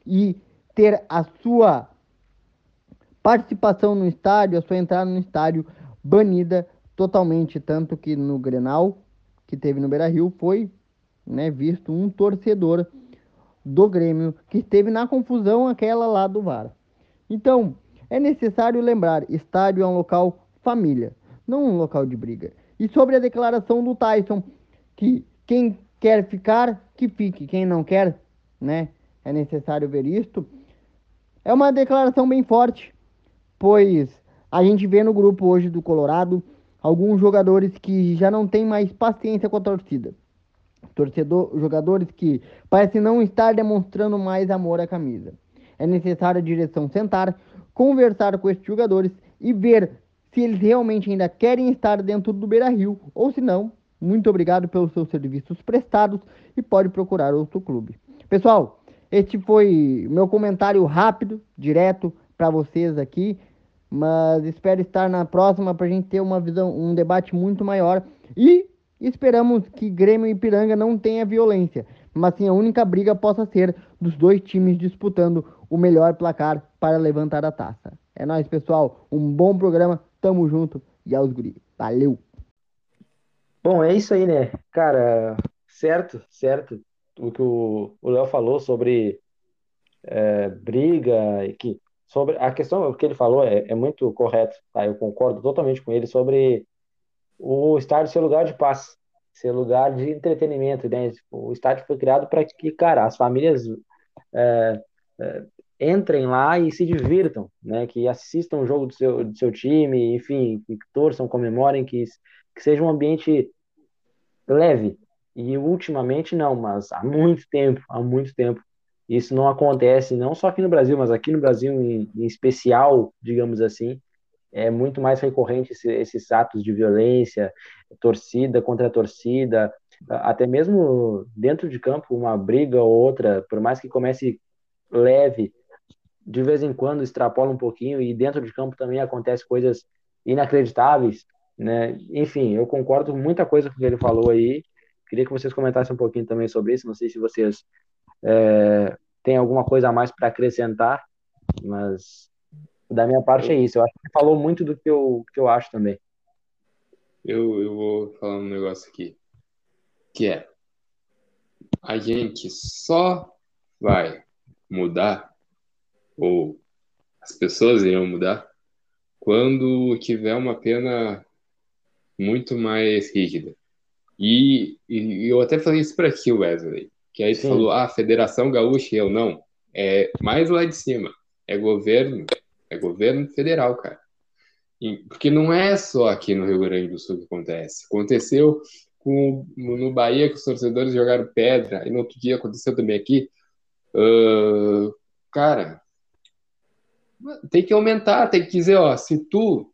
e ter a sua participação no estádio, a sua entrada no estádio banida totalmente, tanto que no Grenal que teve no Beira-Rio foi, né, visto um torcedor do Grêmio que esteve na confusão aquela lá do VAR. Então, é necessário lembrar, estádio é um local família, não um local de briga. E sobre a declaração do Tyson, que quem quer ficar, que fique, quem não quer, né? É necessário ver isto. É uma declaração bem forte, pois a gente vê no grupo hoje do Colorado alguns jogadores que já não têm mais paciência com a torcida. Torcedor, jogadores que parecem não estar demonstrando mais amor à camisa. É necessário a direção sentar, conversar com esses jogadores e ver se eles realmente ainda querem estar dentro do Beira Rio, ou se não, muito obrigado pelos seus serviços prestados e pode procurar outro clube. Pessoal, este foi meu comentário rápido, direto para vocês aqui, mas espero estar na próxima para a gente ter uma visão, um debate muito maior e esperamos que Grêmio e Piranga não tenha violência, mas sim a única briga possa ser dos dois times disputando o melhor placar para levantar a taça. É nóis, pessoal. Um bom programa. Tamo junto e aos guri. Valeu! Bom, é isso aí, né? Cara, certo, certo. O que o Léo falou sobre é, briga, que sobre a questão, que ele falou é, é muito correto, tá? Eu concordo totalmente com ele sobre o estádio ser lugar de paz, ser lugar de entretenimento, né? O estádio foi criado para que, cara, as famílias é, é, entrem lá e se divirtam, né? Que assistam o jogo do seu, do seu time, enfim, que torçam, comemorem, que, que seja um ambiente leve. E ultimamente não, mas há muito tempo, há muito tempo, isso não acontece, não só aqui no Brasil, mas aqui no Brasil em, em especial, digamos assim, é muito mais recorrente esse, esses atos de violência, torcida contra torcida, até mesmo dentro de campo, uma briga ou outra, por mais que comece leve, de vez em quando extrapola um pouquinho e dentro de campo também acontece coisas inacreditáveis, né? Enfim, eu concordo com muita coisa com o que ele falou aí. Queria que vocês comentassem um pouquinho também sobre isso. Não sei se vocês é, têm alguma coisa a mais para acrescentar, mas da minha parte é isso. Eu acho que ele falou muito do que eu, que eu acho também. Eu, eu vou falar um negócio aqui, que é a gente só vai mudar ou as pessoas irão mudar quando tiver uma pena muito mais rígida. E, e eu até falei isso para ti, Wesley, que aí você falou, ah, Federação Gaúcha, e eu não. É mais lá de cima. É governo, é governo federal, cara. E, porque não é só aqui no Rio Grande do Sul que acontece. Aconteceu com, no Bahia que os torcedores jogaram pedra, e no outro dia aconteceu também aqui. Uh, cara, tem que aumentar, tem que dizer, ó, se tu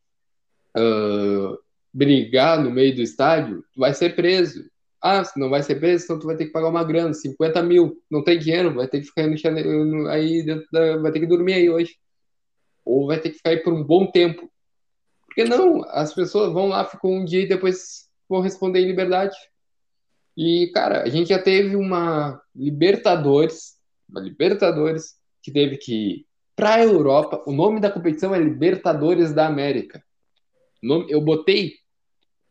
uh, brigar no meio do estádio, tu vai ser preso. Ah, se não vai ser preso, então tu vai ter que pagar uma grana, 50 mil. Não tem dinheiro, vai ter que ficar no, aí da, vai ter que dormir aí hoje. Ou vai ter que ficar aí por um bom tempo. Porque não, as pessoas vão lá, ficam um dia e depois vão responder em liberdade. E, cara, a gente já teve uma Libertadores, uma Libertadores, que teve que para a Europa, o nome da competição é Libertadores da América. Eu botei,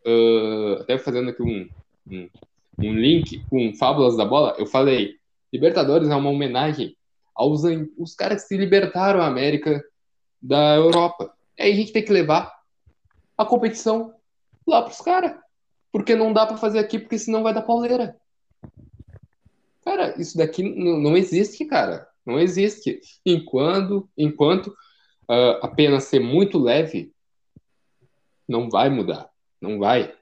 uh, até fazendo aqui um, um, um link com Fábulas da Bola, eu falei, Libertadores é uma homenagem aos os caras que se libertaram a América da Europa. Aí a gente tem que levar a competição lá pros caras. Porque não dá para fazer aqui, porque senão vai dar pauleira. Cara, isso daqui não, existe, cara. Não existe. Enquanto, enquanto uh, a pena ser muito leve, não vai mudar. Não vai.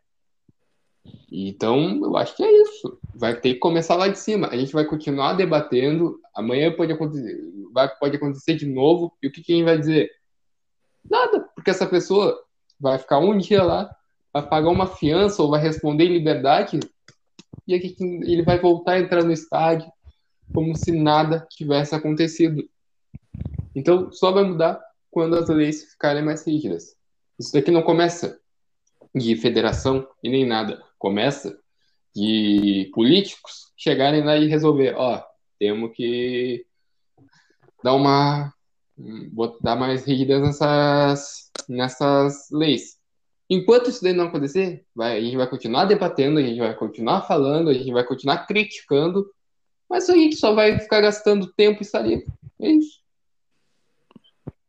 Então, eu acho que é isso. Vai ter que começar lá de cima. A gente vai continuar debatendo. Amanhã pode acontecer, vai, pode acontecer de novo. E o que quem vai dizer? Nada, porque essa pessoa vai ficar um dia lá, vai pagar uma fiança ou vai responder em liberdade, e aqui ele vai voltar a entrar no estádio como se nada tivesse acontecido. Então, só vai mudar quando as leis ficarem mais rígidas. Isso daqui não começa de federação e nem nada. Começa de políticos chegarem lá e resolver, ó, temos que dar uma botar mais rigidez nessas, nessas leis. Enquanto isso daí não acontecer, vai, a gente vai continuar debatendo, a gente vai continuar falando, a gente vai continuar criticando, mas a gente só vai ficar gastando tempo e saliva. É isso.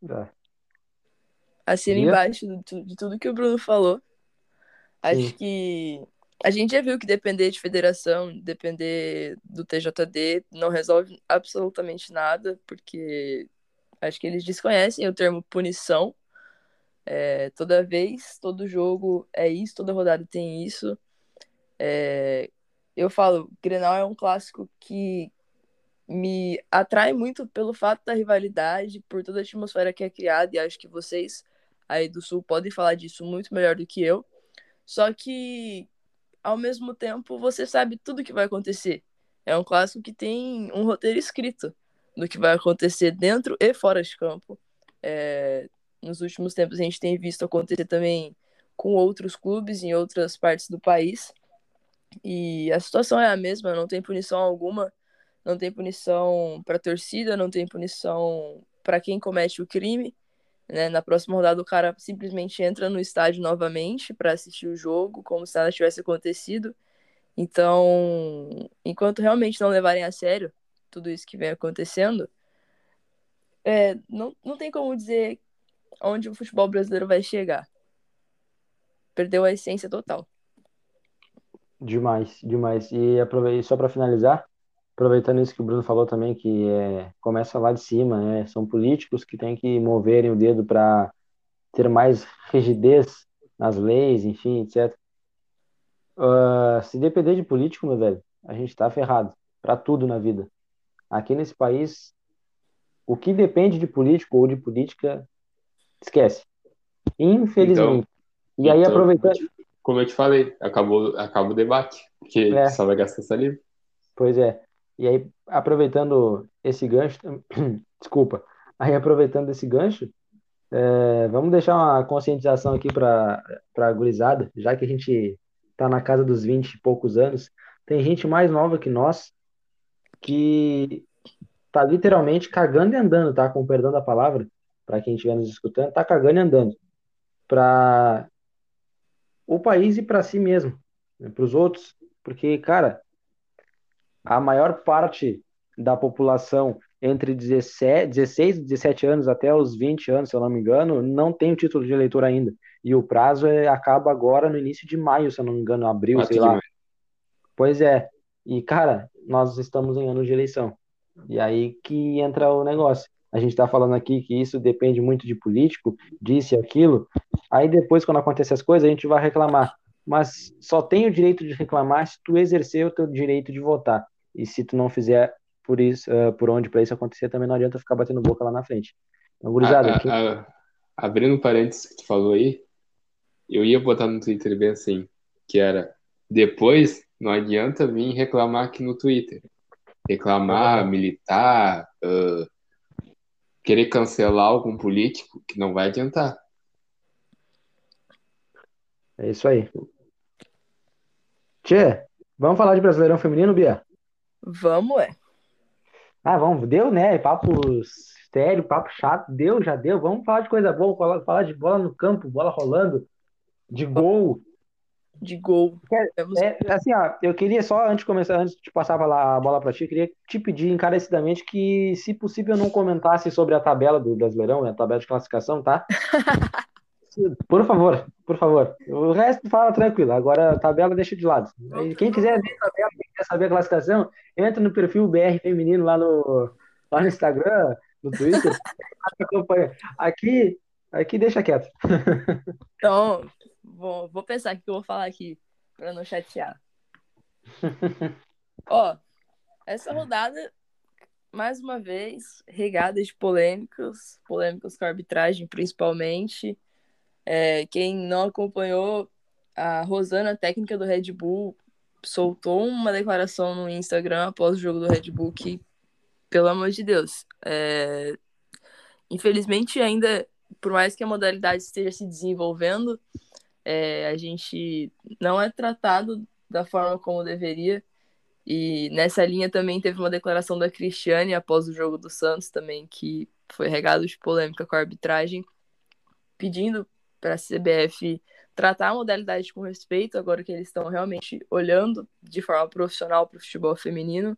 É. Assina embaixo de, de tudo que o Bruno falou. Acho Sim. que a gente já viu que depender de federação, depender do TJD, não resolve absolutamente nada, porque acho que eles desconhecem o termo punição. É, toda vez, todo jogo é isso, toda rodada tem isso. É, eu falo, Grenal é um clássico que me atrai muito pelo fato da rivalidade, por toda a atmosfera que é criada, e acho que vocês aí do Sul podem falar disso muito melhor do que eu. Só que, ao mesmo tempo, você sabe tudo que vai acontecer. É um clássico que tem um roteiro escrito do que vai acontecer dentro e fora de campo. É, nos últimos tempos a gente tem visto acontecer também com outros clubes em outras partes do país. E a situação é a mesma, não tem punição alguma, não tem punição para torcida, não tem punição para quem comete o crime. Né? Na próxima rodada, o cara simplesmente entra no estádio novamente para assistir o jogo, como se nada tivesse acontecido. Então, enquanto realmente não levarem a sério tudo isso que vem acontecendo, é, não, não tem como dizer onde o futebol brasileiro vai chegar. Perdeu a essência total. Demais, demais. E só para finalizar, aproveitando isso que o Bruno falou também, que é, começa lá de cima, né? São políticos que têm que moverem o dedo para ter mais rigidez nas leis, enfim, etc. Uh, se depender de político, meu velho, a gente tá ferrado para tudo na vida. Aqui nesse país, o que depende de político ou de política, esquece. Infelizmente. Então, e aí, então, aproveitando. Como eu te falei, acabou, acaba o debate, porque é. só vai gastar saliva. Pois é. E aí, aproveitando esse gancho, [CLEARS THROAT] desculpa, aí aproveitando esse gancho, é, vamos deixar uma conscientização aqui para a gurizada, já que a gente está na casa dos 20 e poucos anos, tem gente mais nova que nós que tá literalmente cagando e andando, tá? Com perdão da palavra, para quem estiver nos escutando, tá cagando e andando para o país e para si mesmo, né? para os outros, porque, cara, a maior parte da população entre 17, 16 e 17 anos até os 20 anos, se eu não me engano, não tem o título de eleitor ainda. E o prazo é, acaba agora no início de maio, se eu não me engano, abril, sei lá. Pois é. E, cara, nós estamos em ano de eleição. E aí que entra o negócio. A gente está falando aqui que isso depende muito de político, disse aquilo. Aí depois, quando acontecer as coisas, a gente vai reclamar mas só tem o direito de reclamar se tu exercer o teu direito de votar. E se tu não fizer por isso, uh, por onde para isso acontecer, também não adianta ficar batendo boca lá na frente. Então, gurizada, a, a, a, abrindo parênteses que tu falou aí, eu ia botar no Twitter bem assim, que era depois não adianta vir reclamar aqui no Twitter. Reclamar, militar, uh, querer cancelar algum político, que não vai adiantar. É isso aí. Tchê, vamos falar de Brasileirão Feminino, Bia? Vamos, é. Ah, vamos, deu, né? Papo sério, papo chato, deu, já deu. Vamos falar de coisa boa, falar de bola no campo, bola rolando, de gol. De gol. É, é, assim, ó, eu queria só, antes de começar, antes de passar a bola para ti, eu queria te pedir encarecidamente que, se possível, não comentasse sobre a tabela do Brasileirão, né, a tabela de classificação, tá? [LAUGHS] Por favor, por favor. O resto fala tranquilo. Agora a tabela deixa de lado. Quem quiser ver a tabela, quem quer saber a classificação, entra no perfil BR Feminino lá no, lá no Instagram, no Twitter. [LAUGHS] aqui, aqui deixa quieto. Então, vou, vou pensar o que eu vou falar aqui, para não chatear. [LAUGHS] Ó, essa rodada, mais uma vez, regada de polêmicas, polêmicas com a arbitragem, principalmente. É, quem não acompanhou, a Rosana, técnica do Red Bull, soltou uma declaração no Instagram após o jogo do Red Bull que, pelo amor de Deus, é... infelizmente ainda, por mais que a modalidade esteja se desenvolvendo, é, a gente não é tratado da forma como deveria. E nessa linha também teve uma declaração da Cristiane após o jogo do Santos também, que foi regado de polêmica com a arbitragem, pedindo para a CBF tratar a modalidade com respeito, agora que eles estão realmente olhando de forma profissional para o futebol feminino.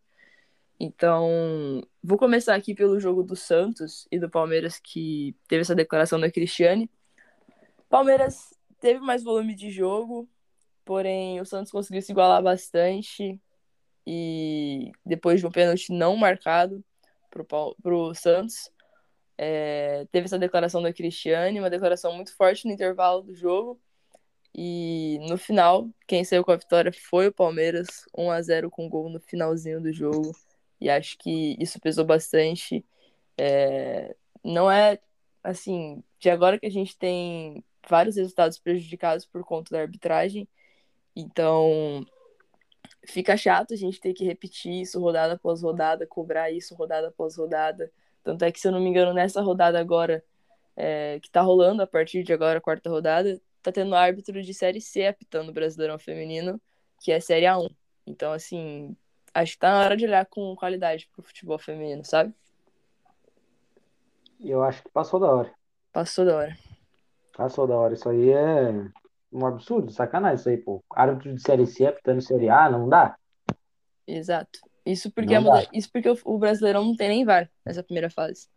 Então, vou começar aqui pelo jogo do Santos e do Palmeiras, que teve essa declaração da Cristiane. Palmeiras teve mais volume de jogo, porém o Santos conseguiu se igualar bastante e depois de um pênalti não marcado para o Santos, é, teve essa declaração da Cristiane, uma declaração muito forte no intervalo do jogo. E no final, quem saiu com a vitória foi o Palmeiras, 1 a 0 com gol no finalzinho do jogo. E acho que isso pesou bastante. É, não é assim, de agora que a gente tem vários resultados prejudicados por conta da arbitragem. Então, fica chato a gente ter que repetir isso rodada após rodada, cobrar isso rodada após rodada. Tanto é que, se eu não me engano, nessa rodada agora, é, que tá rolando a partir de agora, a quarta rodada, tá tendo árbitro de Série C apitando o Brasileirão Feminino, que é Série A1. Então, assim, acho que tá na hora de olhar com qualidade pro futebol feminino, sabe? Eu acho que passou da hora. Passou da hora. Passou da hora. Isso aí é um absurdo, sacanagem isso aí, pô. Árbitro de Série C apitando Série A, não dá? Exato. Isso porque, isso porque o Brasileirão não tem nem VAR nessa primeira fase.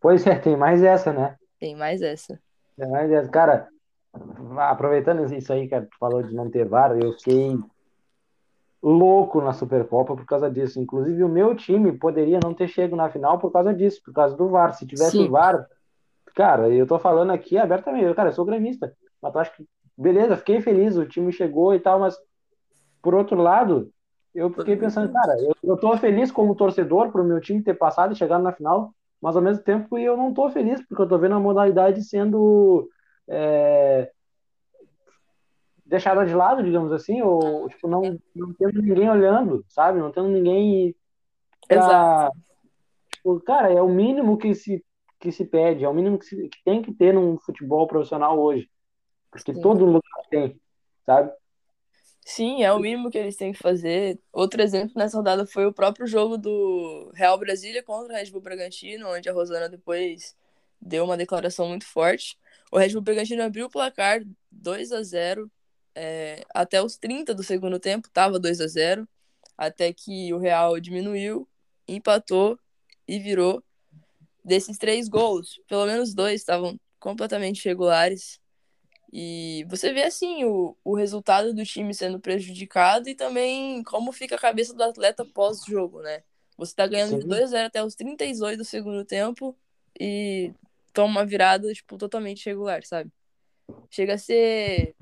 Pois é, tem mais essa, né? Tem mais essa. Tem mais essa. Cara, aproveitando isso aí que tu falou de não ter VAR, eu fiquei louco na Supercopa por causa disso. Inclusive, o meu time poderia não ter chegado na final por causa disso, por causa do VAR. Se tivesse Sim. o VAR, cara, eu tô falando aqui abertamente, cara, eu sou gremista, mas acho que, beleza, fiquei feliz, o time chegou e tal, mas por outro lado, eu fiquei pensando, cara, eu, eu tô feliz como torcedor pro meu time ter passado e chegado na final, mas ao mesmo tempo eu não tô feliz porque eu tô vendo a modalidade sendo é, deixada de lado, digamos assim, ou tipo, não, não tendo ninguém olhando, sabe? Não tendo ninguém pra... Exato. Tipo, cara, é o mínimo que se, que se pede, é o mínimo que, se, que tem que ter num futebol profissional hoje. Porque Sim. todo lugar tem, sabe? Sim, é o mínimo que eles têm que fazer. Outro exemplo nessa rodada foi o próprio jogo do Real Brasília contra o Red Bull Bragantino, onde a Rosana depois deu uma declaração muito forte. O Red Bull Bragantino abriu o placar 2 a 0 é, até os 30 do segundo tempo, estava 2 a 0 até que o Real diminuiu, empatou e virou. Desses três gols, pelo menos dois estavam completamente regulares. E você vê, assim, o, o resultado do time sendo prejudicado e também como fica a cabeça do atleta pós-jogo, né? Você tá ganhando de 2 a 0 até os 38 do segundo tempo e toma uma virada, tipo, totalmente regular, sabe? Chega a ser,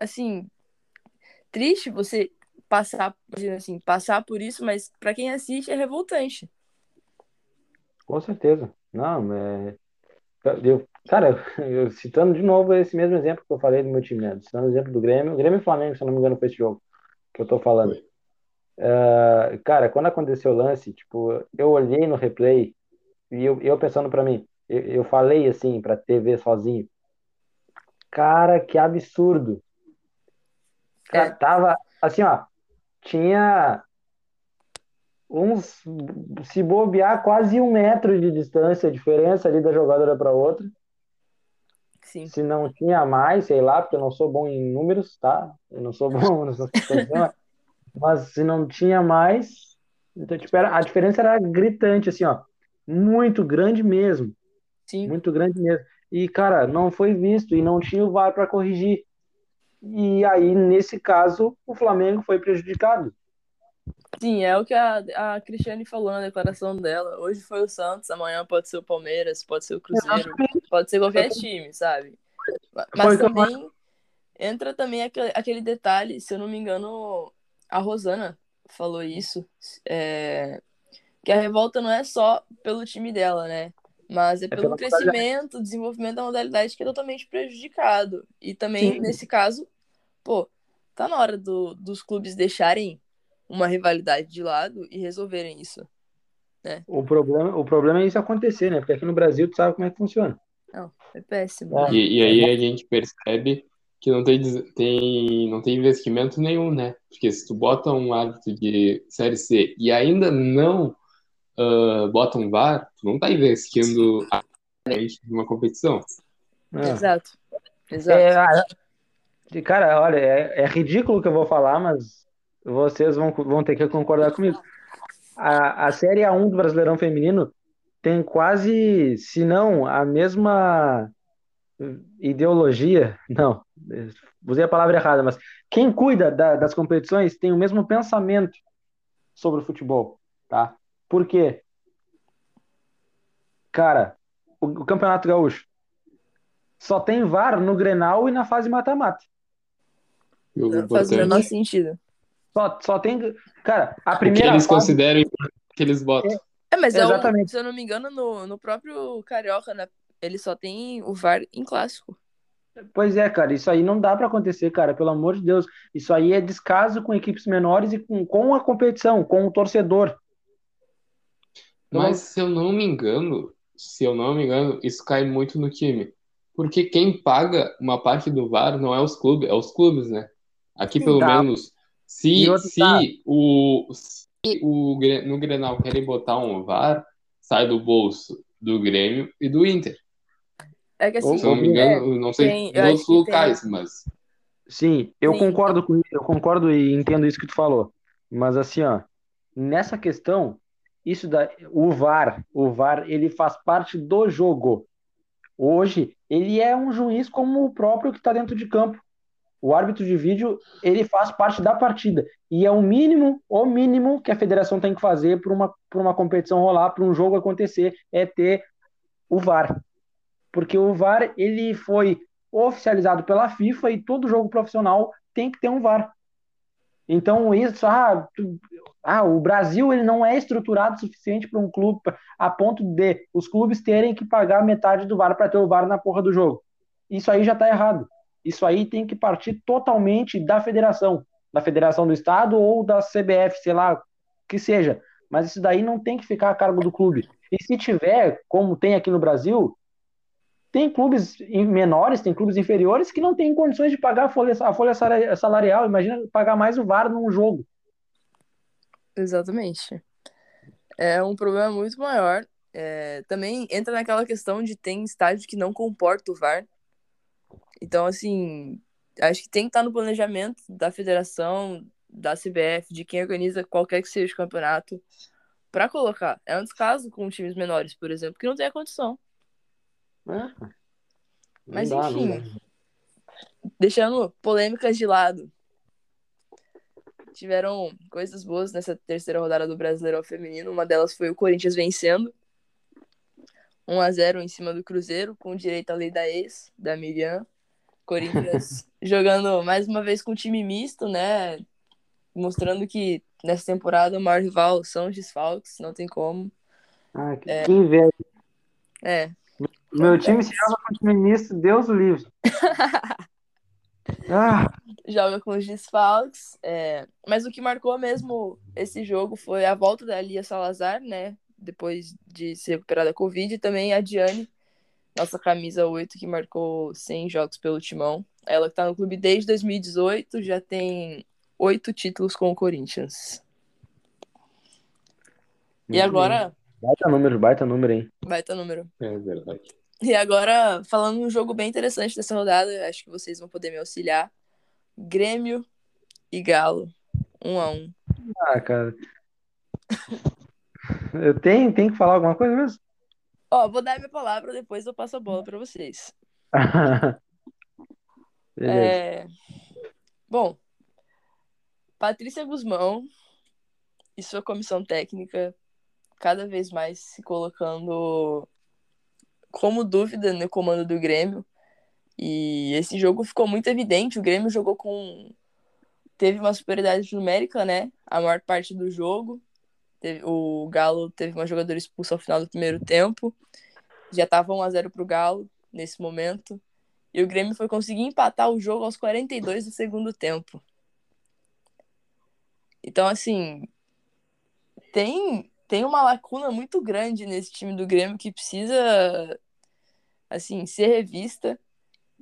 assim, triste você passar, assim, passar por isso, mas para quem assiste é revoltante. Com certeza. Não, é... Eu, cara, [LAUGHS] eu, citando de novo esse mesmo exemplo que eu falei do meu time, né? Citando o exemplo do Grêmio, o Grêmio e Flamengo, se eu não me engano, foi esse jogo que eu tô falando. Uh, cara, quando aconteceu o lance, tipo, eu olhei no replay e eu, eu pensando para mim, eu, eu falei assim pra TV sozinho, cara, que absurdo. Cara, é. tava assim, ó, tinha uns, se bobear, quase um metro de distância, a diferença ali da jogadora para outra. Sim. Se não tinha mais, sei lá, porque eu não sou bom em números, tá? Eu não sou bom [LAUGHS] nessas coisas, mas se não tinha mais, então, tipo, era, a diferença era gritante, assim, ó, muito grande mesmo, Sim. muito grande mesmo. E, cara, não foi visto e não tinha o VAR para corrigir. E aí, nesse caso, o Flamengo foi prejudicado. Sim, é o que a, a Cristiane falou na declaração dela. Hoje foi o Santos, amanhã pode ser o Palmeiras, pode ser o Cruzeiro, pode ser qualquer time, sabe? Ma- Mas também entra também aquele, aquele detalhe, se eu não me engano, a Rosana falou isso, é, que a revolta não é só pelo time dela, né? Mas é pelo pela crescimento, desenvolvimento da modalidade que é totalmente prejudicado. E também, Sim. nesse caso, pô, tá na hora do- dos clubes deixarem uma rivalidade de lado e resolverem isso. O problema, o problema é isso acontecer, né? Porque aqui no Brasil tu sabe como é que funciona. Não, é péssimo. É. E, e aí a gente percebe que não tem, tem, não tem investimento nenhum, né? Porque se tu bota um árbitro de Série C e ainda não ah, bota um VAR, tu não tá investindo numa competição. É. Exato. Exato. É, ah, de- cara, olha, é, é ridículo o que eu vou falar, mas vocês vão, vão ter que concordar comigo. A, a Série A1 do Brasileirão Feminino tem quase, se não, a mesma ideologia. [LAUGHS] Não, usei a palavra errada, mas quem cuida da- das competições tem o mesmo pensamento sobre o futebol, tá? Por quê? Cara, o, o Campeonato Gaúcho só tem VAR no Grenal e na fase mata-mata. Não faz o menor sentido. Só, só tem. Cara, a O que primeira eles fase. consideram que eles botam. É, mas é um- Exatamente. se eu não me engano, no, no próprio Carioca, né? Ele só tem o VAR em clássico. Pois é, cara, isso aí não dá pra acontecer, cara, pelo amor de Deus. Isso aí é descaso com equipes menores e com, com a competição, com o torcedor. Mas se eu não me engano, se eu não me engano, isso cai muito no time. Porque quem paga uma parte do VAR não é os clubes, é os clubes, né? Aqui pelo tá. menos, se, se tá. o, se o no Grenal querem botar um VAR, sai do bolso do Grêmio e do Inter. É que assim, Se não me engano, eu não sei tem- outros que tem- locais, mas Sim, eu Sim. concordo com isso, eu concordo e entendo isso que tu falou. Mas assim, ó, nessa questão, isso da o VAR, o VAR, ele faz parte do jogo. Hoje, ele é um juiz como o próprio que está dentro de campo. O árbitro de vídeo, ele faz parte da partida. E é o mínimo, o mínimo que a federação tem que fazer para uma, para uma competição rolar, para um jogo acontecer, é ter o VAR. Porque o VAR, ele foi oficializado pela FIFA e todo jogo profissional tem que ter um VAR. Então, isso, ah, tu- ah, o Brasil ele não é estruturado o suficiente para um clube a ponto de os clubes terem que pagar metade do VAR para ter o VAR na porra do jogo. Isso aí já está errado. Isso aí tem que partir totalmente da federação, da federação do estado ou da CBF, sei lá, que seja. Mas isso daí não tem que ficar a cargo do clube. E se tiver, como tem aqui no Brasil, tem clubes menores, tem clubes inferiores que não têm condições de pagar a folha, a folha sala- salarial. Imagina pagar mais o VAR num jogo. Exatamente. É um problema muito maior. É, também entra naquela questão de tem estádio que não comporta o VAR. Então, assim, acho que tem que estar no planejamento da federação, da CBF, de quem organiza qualquer que seja o campeonato, para colocar. É um descaso com times menores, por exemplo, que não tem a condição. Não Mas, dá, enfim. Deixando polêmicas de lado. Tiveram coisas boas nessa terceira rodada do Brasileirão Feminino. Uma delas foi o Corinthians vencendo 1 a 0 em cima do Cruzeiro, com direito à lei da ex, da Miriam. Corinthians [LAUGHS] jogando mais uma vez com time misto, né? Mostrando que nessa temporada o maior rival são os desfalques, não tem como. Ah, que, que inveja. É, Meu time se joga com time misto, Deus livre. [LAUGHS] Ah, joga com os desfalques. é, Mas o que marcou mesmo esse jogo foi a volta da Lia Salazar, né? Depois de se recuperar da Covid, e também a Diane, nossa camisa 8, que marcou 100 jogos pelo Timão. Ela que tá no clube desde 2018, já tem oito títulos com o Corinthians. E muito agora, bem. Baita número, baita número, hein? baita número. é verdade. E agora, falando um jogo bem interessante dessa rodada, acho que vocês vão poder me auxiliar. Grêmio e Galo. Um a um. Ah, cara. [LAUGHS] Eu tenho, tenho que falar alguma coisa mesmo? Ó, vou dar minha palavra, depois eu passo a bola para vocês. [LAUGHS] É... Bom, Patrícia Guzmão e sua comissão técnica cada vez mais se colocando como dúvida no comando do Grêmio. E esse jogo ficou muito evidente. O Grêmio jogou com. Teve uma superioridade numérica, né? A maior parte do jogo. Teve... O Galo teve uma jogadora expulsa ao final do primeiro tempo. Já estava 1x0 pro Galo nesse momento. E o Grêmio foi conseguir empatar o jogo aos 42 do segundo tempo. Então, assim, tem, tem uma lacuna muito grande nesse time do Grêmio que precisa, assim, ser revista.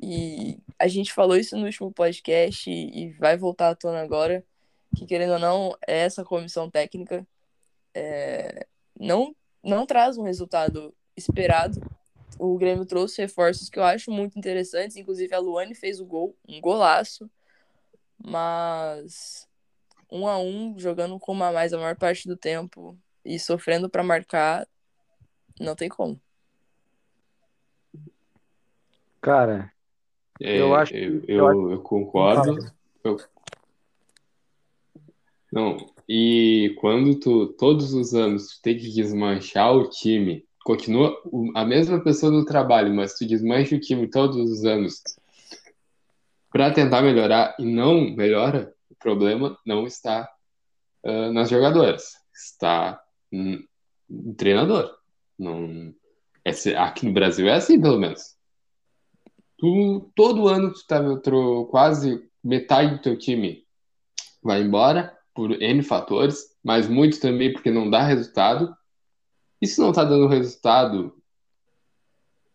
E a gente falou isso no último podcast e, e vai voltar à tona agora, que querendo ou não, essa comissão técnica é, não, não traz um resultado esperado. O Grêmio trouxe reforços que eu acho muito interessantes, inclusive a Luane fez o gol, um golaço, mas um a um, jogando com uma a mais a maior parte do tempo e sofrendo para marcar, não tem como. Cara, É, Eu acho eu, que- eu, eu concordo. Eu- Não, e quando tu, todos os anos, tu tem que desmanchar o time, continua a mesma pessoa no trabalho, mas tu desmancha o time todos os anos para tentar melhorar e não melhora, o problema não está ah, nas jogadoras, está no treinador. Não, esse- aqui no Brasil é assim, pelo menos. Tu, todo ano tu tá tro- quase metade do teu time vai embora por N fatores, mas muito também porque não dá resultado. E se não tá dando resultado,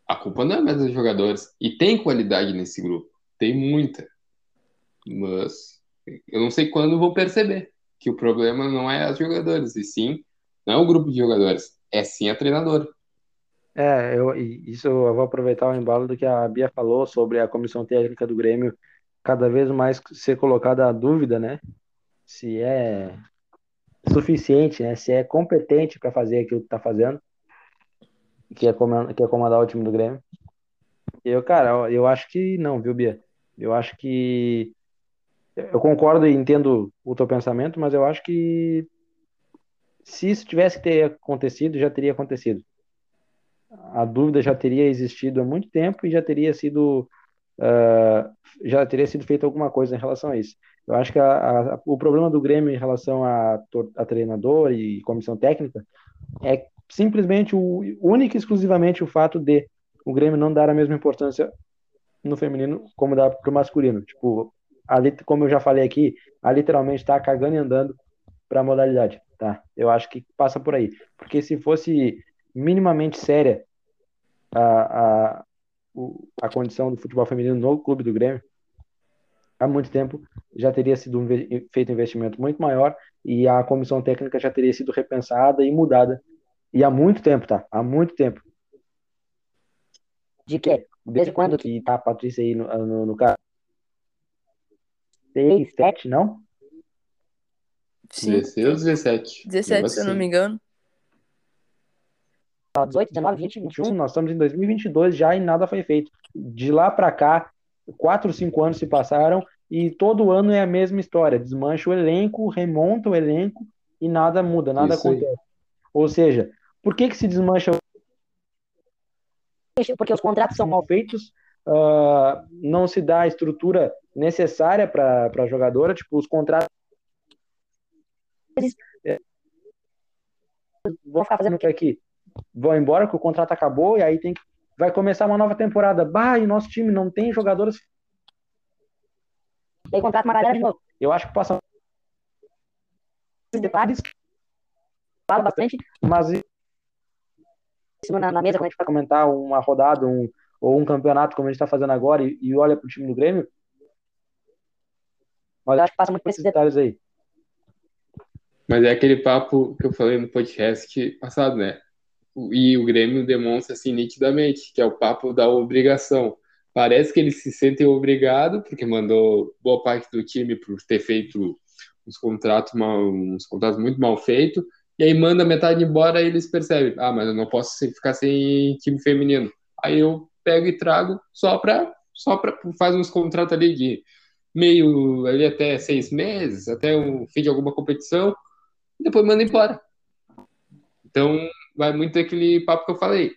a culpa não é mais dos jogadores. E tem qualidade nesse grupo, tem muita. Mas eu não sei quando vou perceber que o problema não é os jogadores, e sim, não é o grupo de jogadores, é sim a treinadora. É, eu, isso eu vou aproveitar o embalo do que a Bia falou sobre a comissão técnica do Grêmio cada vez mais ser colocada à dúvida, né? Se é suficiente, né? Se é competente para fazer aquilo que está fazendo, que é, comandar, que é comandar o time do Grêmio. Eu, cara, eu, eu acho que não, viu, Bia? Eu acho que eu concordo e entendo o teu pensamento, mas eu acho que se isso tivesse que ter acontecido, já teria acontecido a dúvida já teria existido há muito tempo e já teria sido uh, já teria sido feita alguma coisa em relação a isso. Eu acho que a, a, o problema do Grêmio em relação a, a, treinador e comissão técnica é simplesmente o único e exclusivamente o fato de o Grêmio não dar a mesma importância no feminino como dá para o masculino. Tipo, ali, como eu já falei aqui, a literalmente está cagando e andando para a modalidade, tá? Eu acho que passa por aí, porque se fosse minimamente séria a, a, a condição do futebol feminino no clube do Grêmio, há muito tempo já teria sido um, feito um investimento muito maior e a comissão técnica já teria sido repensada e mudada. E há muito tempo, tá? Há muito tempo. De quê? Desde quando que tá a Patrícia aí no, no, no caso? Seis, sete, não? Sim. 16 ou 17? 17, se eu não me engano. 18, 19, 20, 21. Nós estamos em 2022 já e nada foi feito. De lá para cá, quatro, cinco anos se passaram e todo ano é a mesma história. Desmancha o elenco, remonta o elenco e nada muda, nada Isso aí. acontece. Ou seja, por que que se desmancha? Porque os contratos São mal feitos, ah, não se dá a estrutura necessária para a jogadora, tipo, os contratos vão ficar fazendo fazendo o que aqui? Vão embora, que o contrato acabou, e aí tem que. Vai começar uma nova temporada. Bah, e nosso time não tem jogadores. Tem contrato uma galera de novo. Eu acho que passa detalhes fala bastante mas na, na mesa quando a gente para comentar uma rodada um, ou um campeonato como a gente está fazendo agora e, e olha para o time do Grêmio, eu acho que passa muito por esses detalhes. detalhes aí. Mas é aquele papo que eu falei no podcast passado, né? E o Grêmio demonstra assim nitidamente, que é o papo da obrigação. Parece que eles se sentem obrigados, porque mandou boa parte do time por ter feito uns contratos, mal, uns contratos muito mal feitos, e aí manda metade embora e eles percebem, ah, mas eu não posso ficar sem time feminino. Aí eu pego e trago só para só para faz uns contratos ali de meio ali até seis meses, até o fim de alguma competição, e depois manda embora. Então vai muito aquele papo que eu falei.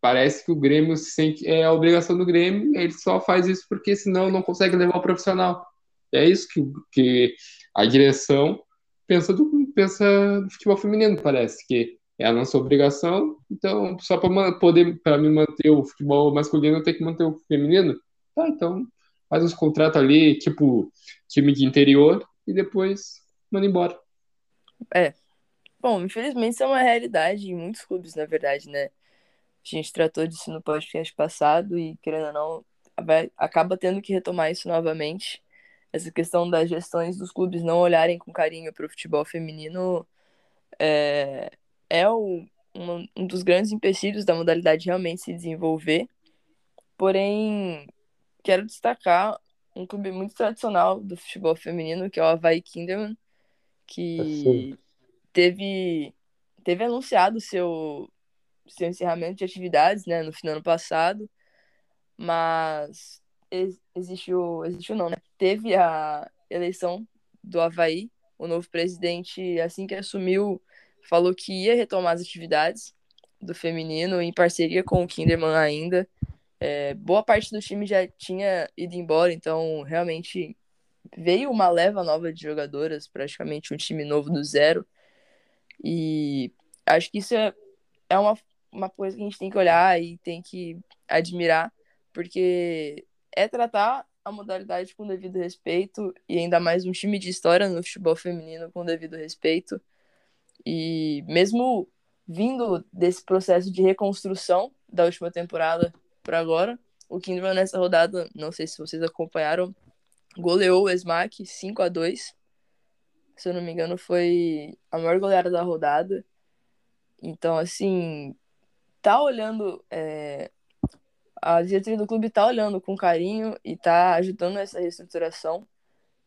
Parece que o Grêmio se sente, é a obrigação do Grêmio, ele só faz isso porque senão não consegue levar o profissional. É isso que, que a direção pensa do, pensa do futebol feminino, parece que é a nossa obrigação. Então, só para poder para me manter o futebol masculino, eu tenho que manter o feminino. Tá, então faz uns contratos ali, tipo time de interior, e depois manda embora. É. Bom, infelizmente isso é uma realidade em muitos clubes, na verdade, né? A gente tratou disso no podcast passado e, querendo ou não, vai, acaba tendo que retomar isso novamente. Essa questão das gestões dos clubes não olharem com carinho para o futebol feminino é, é o, um, um dos grandes empecilhos da modalidade realmente se desenvolver. Porém, quero destacar um clube muito tradicional do futebol feminino, que é o Havaí Kinderman, que teve, teve anunciado seu, seu encerramento de atividades né, no final do ano passado, mas existiu, existiu não, né? Teve a eleição do Havaí, o novo presidente, assim que assumiu, falou que ia retomar as atividades do feminino em parceria com o Kinderman ainda. É, boa parte do time já tinha ido embora, então realmente veio uma leva nova de jogadoras, praticamente um time novo do zero. E acho que isso é, é uma, uma coisa que a gente tem que olhar e tem que admirar, porque é tratar a modalidade com devido respeito e ainda mais um time de história no futebol feminino com devido respeito. E mesmo vindo desse processo de reconstrução da última temporada para agora. O Kinderman nessa rodada, não sei se vocês acompanharam, goleou o Smack 5 a 2 Se eu não me engano, foi a maior goleada da rodada. Então, assim, tá olhando. É... A diretoria do clube tá olhando com carinho e tá ajudando essa reestruturação.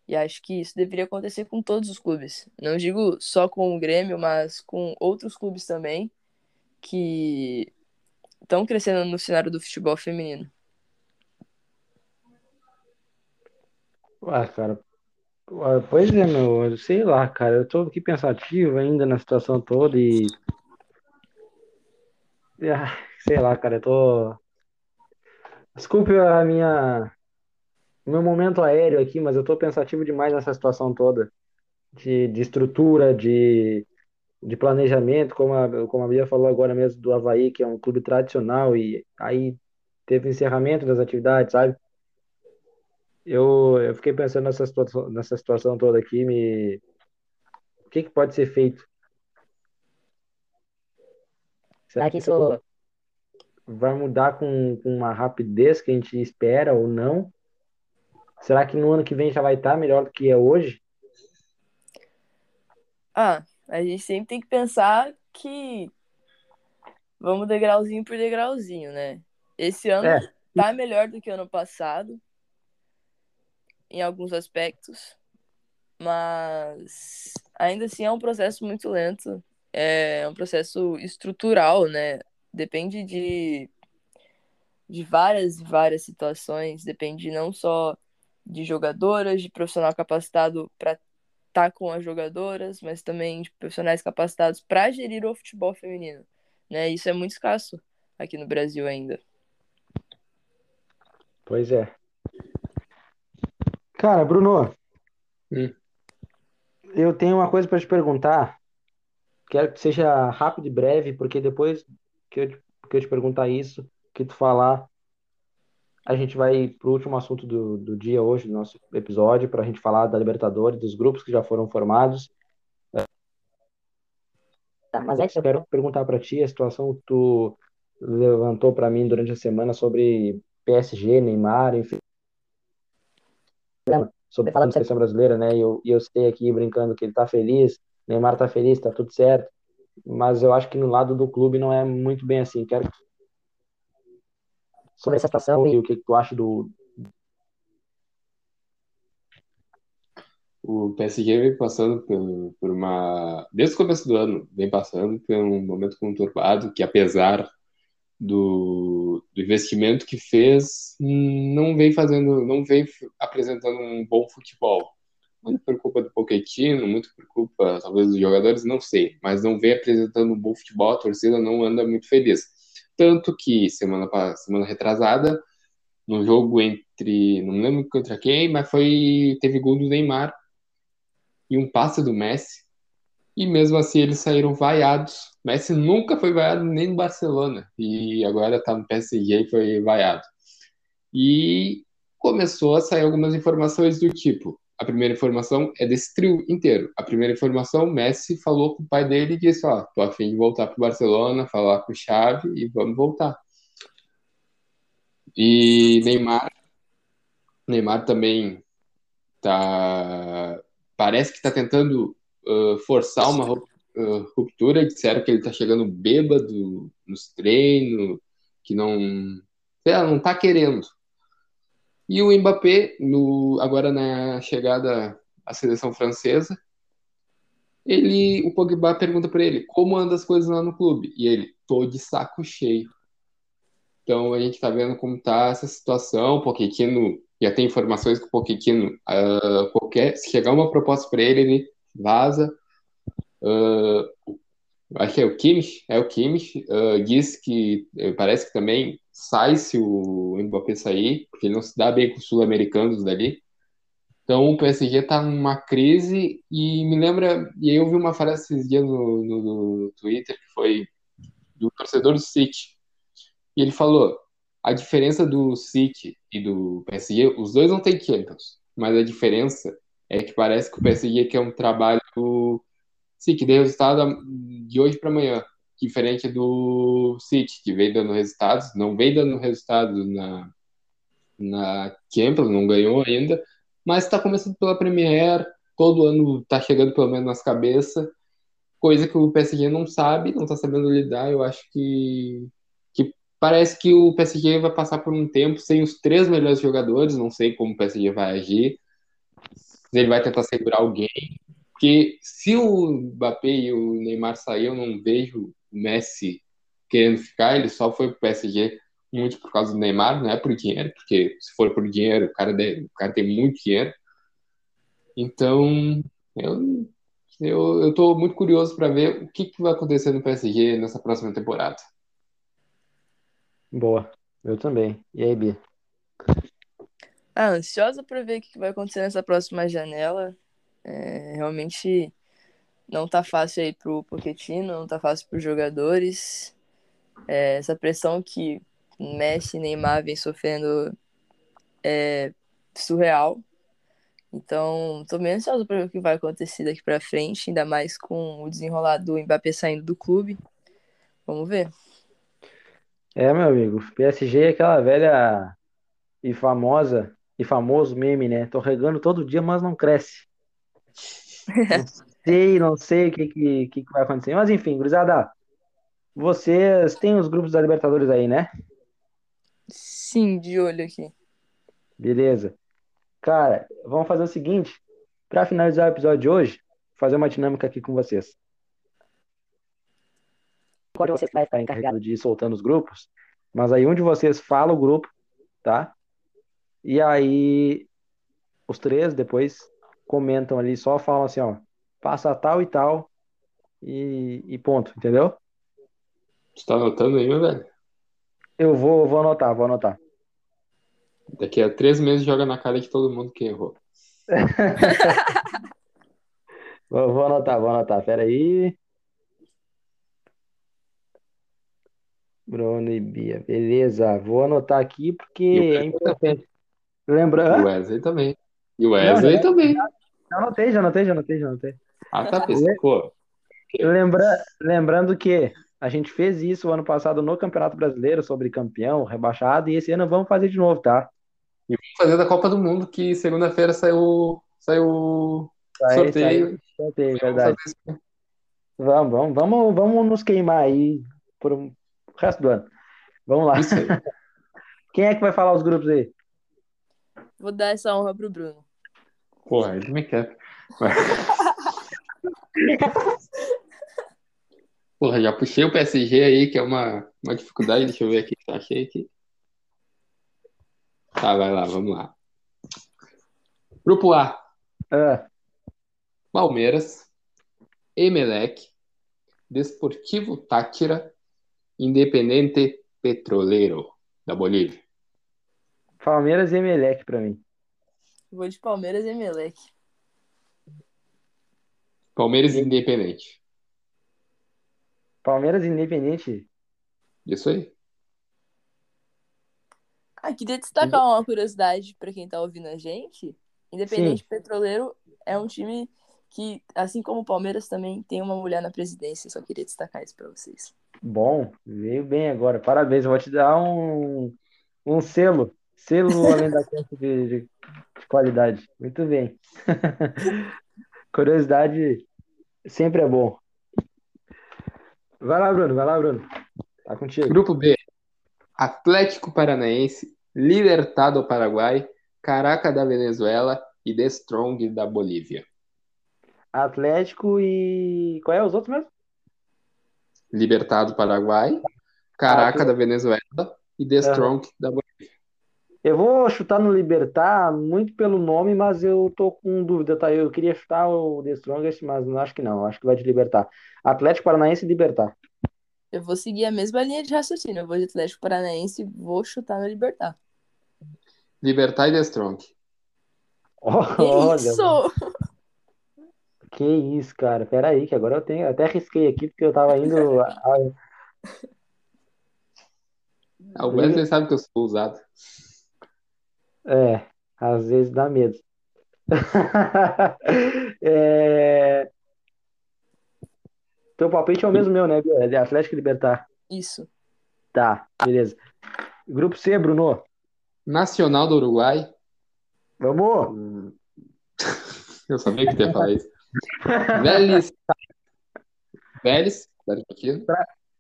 E acho que isso deveria acontecer com todos os clubes. Não digo só com o Grêmio, mas com outros clubes também que estão crescendo no cenário do futebol feminino? Ah, cara, pois é, meu, sei lá, cara, eu tô aqui pensativo ainda na situação toda e. Ah, sei lá, cara, eu tô. Desculpe a minha. O meu momento aéreo aqui, mas eu tô pensativo demais nessa situação toda. De, de estrutura, de, de planejamento, como a, como a Bia falou agora mesmo do Havaí, que é um clube tradicional, e aí teve encerramento das atividades, sabe? Eu, eu fiquei pensando nessa situação, nessa situação toda aqui, me... o que, que pode ser feito? Será que isso vai mudar com, com uma rapidez que a gente espera ou não? Será que no ano que vem já vai estar melhor do que é hoje? Ah, a gente sempre tem que pensar que vamos degrauzinho por degrauzinho, né? Esse ano é. tá melhor do que o ano passado, em alguns aspectos, mas ainda assim é um processo muito lento, é um processo estrutural, né? Depende de, de várias e várias situações, depende não só de jogadoras, de profissional capacitado para tá com as jogadoras, mas também de profissionais capacitados para gerir o futebol feminino. Né? Isso é muito escasso aqui no Brasil ainda. Pois é. Cara, Bruno, hum. eu tenho uma coisa para te perguntar. Quero que seja rápido e breve, porque depois que eu, te, que eu te perguntar isso, que tu falar, a gente vai para o último assunto do, do dia hoje, do nosso episódio, para a gente falar da Libertadores, dos grupos que já foram formados. Tá, mas é que eu quero perguntar para ti a situação que tu levantou para mim durante a semana sobre PSG, Neymar, enfim. Sobre a seleção brasileira, né? E eu, eu sei aqui brincando que ele tá feliz, Neymar tá feliz, tá tudo certo. mas eu acho que no lado do clube não é muito bem assim. Quero sobre essa situação e o que tu acha do O PSG vem passando por, por uma. Desde o começo do ano, vem passando por um momento conturbado que, apesar do, do investimento que fez, não vem fazendo, não vem apresentando um bom futebol. Muito por culpa do Pochettino, muito por culpa, talvez, dos jogadores, não sei. Mas não vem apresentando um bom futebol, a torcida não anda muito feliz. Tanto que, semana, semana retrasada, no jogo entre, não lembro contra quem, mas foi teve gol do Neymar e um passe do Messi. E mesmo assim eles saíram vaiados. Messi nunca foi vaiado nem no Barcelona e agora está no PSG e foi vaiado. E começou a sair algumas informações do tipo: a primeira informação é desse trio inteiro. A primeira informação, Messi falou com o pai dele e disse: Ó, tô afim de voltar pro Barcelona, falar com o Xavi e vamos voltar. E Neymar, Neymar também tá parece que está tentando uh, forçar uma uh, ruptura. Disseram que ele está chegando bêbado nos treinos, que não, não está querendo. E o Mbappé, no, agora na chegada à seleção francesa, ele, o Pogba pergunta para ele como anda as coisas lá no clube e ele tô de saco cheio. Então a gente está vendo como tá essa situação. O Pochettino já tem informações que o Pochettino, uh, qualquer, se chegar uma proposta para ele, ele vaza. Uh, acho que é o Kimmich, é o Kimmich, uh, diz que parece que também sai se o Mbappé sair, porque ele não se dá bem com os sul-americanos dali. Então o PSG está numa crise e me lembra, e eu vi uma frase esses dias no, no, no Twitter que foi do torcedor do City. E ele falou: a diferença do City e do PSG, os dois não têm Champions, mas a diferença é que parece que o PSG quer um trabalho, sim, que dê resultado de hoje para amanhã, diferente do City, que vem dando resultados, não vem dando resultados na, na Champions, não ganhou ainda, mas está começando pela Premier, todo ano está chegando pelo menos nas cabeças, coisa que o PSG não sabe, não está sabendo lidar, eu acho que Parece que o PSG vai passar por um tempo sem os três melhores jogadores. Não sei como o PSG vai agir. Ele vai tentar segurar alguém. Porque se o Mbappé e o Neymar sair, eu não vejo o Messi querendo ficar. Ele só foi pro PSG muito por causa do Neymar, não é por dinheiro, porque se for por dinheiro, o cara, deve, o cara tem muito dinheiro. Então, eu, eu, eu tô muito curioso para ver o que, que vai acontecer no PSG nessa próxima temporada. Boa. Eu também. E aí, Bia? Ah, ansiosa para ver o que vai acontecer nessa próxima janela. É, realmente não tá fácil aí pro Pochettino, não tá fácil pros jogadores. É, essa pressão que Messi e Neymar vem sofrendo é surreal. Então, tô bem ansiosa para ver o que vai acontecer daqui para frente, ainda mais com o desenrolar do Mbappé saindo do clube. Vamos ver. É, meu amigo, PSG é aquela velha e famosa e famoso meme, né? Tô regando todo dia, mas não cresce. [LAUGHS] Não sei, não sei o que, que, que vai acontecer. Mas enfim, gurizada, vocês têm os grupos da Libertadores aí, né? Sim, de olho aqui. Beleza. Cara, vamos fazer o seguinte, para finalizar o episódio de hoje, fazer uma dinâmica aqui com vocês quando você vai estar encarregado de ir soltando os grupos, mas aí um de vocês fala o grupo, tá? E aí os três depois comentam ali, só falam assim, ó, passa tal e tal e, e ponto, entendeu? Você tá anotando aí, meu velho? Eu vou, vou anotar, vou anotar. Daqui a três meses joga na cara de todo mundo que errou. [LAUGHS] vou, vou anotar, vou anotar. Pera aí. Bruno e Bia. Beleza, vou anotar aqui porque é importante. Lembra? O Wesley também. E o Wesley Não, também. Já, anotei, já anotei, já anotei, já anotei. Ah, tá, pescou. Lembra, lembrando que a gente fez isso ano passado no Campeonato Brasileiro sobre campeão, rebaixado, e esse ano vamos fazer de novo, tá? E vamos fazer da Copa do Mundo, que segunda-feira saiu, saiu sorteio. Sorteio, verdade. Vamos, vamos, vamos, vamos nos queimar aí por um- o resto do ano. Vamos lá. [LAUGHS] Quem é que vai falar os grupos aí? Vou dar essa honra pro Bruno. Porra, ele me quer. Porra, já puxei o PSG aí, que é uma, uma dificuldade. Deixa eu ver aqui. Achei aqui. Tá, vai lá, vamos lá. Grupo A: Ah, Palmeiras, Emelec, Desportivo Táchira, Independente Petroleiro, da Bolívia. Palmeiras e Emelec pra mim. Vou de Palmeiras e Emelec. Palmeiras e Independente. Palmeiras e Independente. Isso aí. Ah, queria destacar uma curiosidade pra quem tá ouvindo a gente. Independente Petroleiro é um time que, assim como o Palmeiras, também tem uma mulher na presidência. Só queria destacar isso pra vocês. Bom, veio bem agora. Parabéns, eu vou te dar um, um selo. Selo além da conta de, de- de qualidade. Muito bem. [LAUGHS] Curiosidade sempre é bom. Vai lá, Bruno, vai lá, Bruno. Tá contigo. Grupo B: Atlético Paranaense, Libertad do Paraguai, Caraca da Venezuela e The Strong da Bolívia. Atlético e. Qual é os outros mesmo? Libertad do Paraguai, Caraca Ah, da Venezuela e The. Strong da Bolívia. Eu vou chutar no Libertar muito pelo nome, mas eu tô com dúvida, tá? Eu queria chutar o The Strongest, mas não acho que não. Acho que vai de Libertar. Atlético Paranaense e Libertar. Eu vou seguir a mesma linha de raciocínio. Eu vou de Atlético Paranaense e vou chutar no Libertar. Libertad e The Strong. Que Olha, isso? que isso, cara. Pera aí, que agora eu tenho. Até risquei aqui porque eu tava indo. a- Ah, O Wesley sabe que eu sou ousado. É, às vezes dá medo. [LAUGHS] É... Teu palpite é o mesmo meu, né, Bia? É de Atlético Libertar. Isso. Tá, beleza. Grupo C, Bruno. Nacional do Uruguai. Vamos! [LAUGHS] Eu sabia que tu ia falar isso. Vélez. Vélez, Argentina.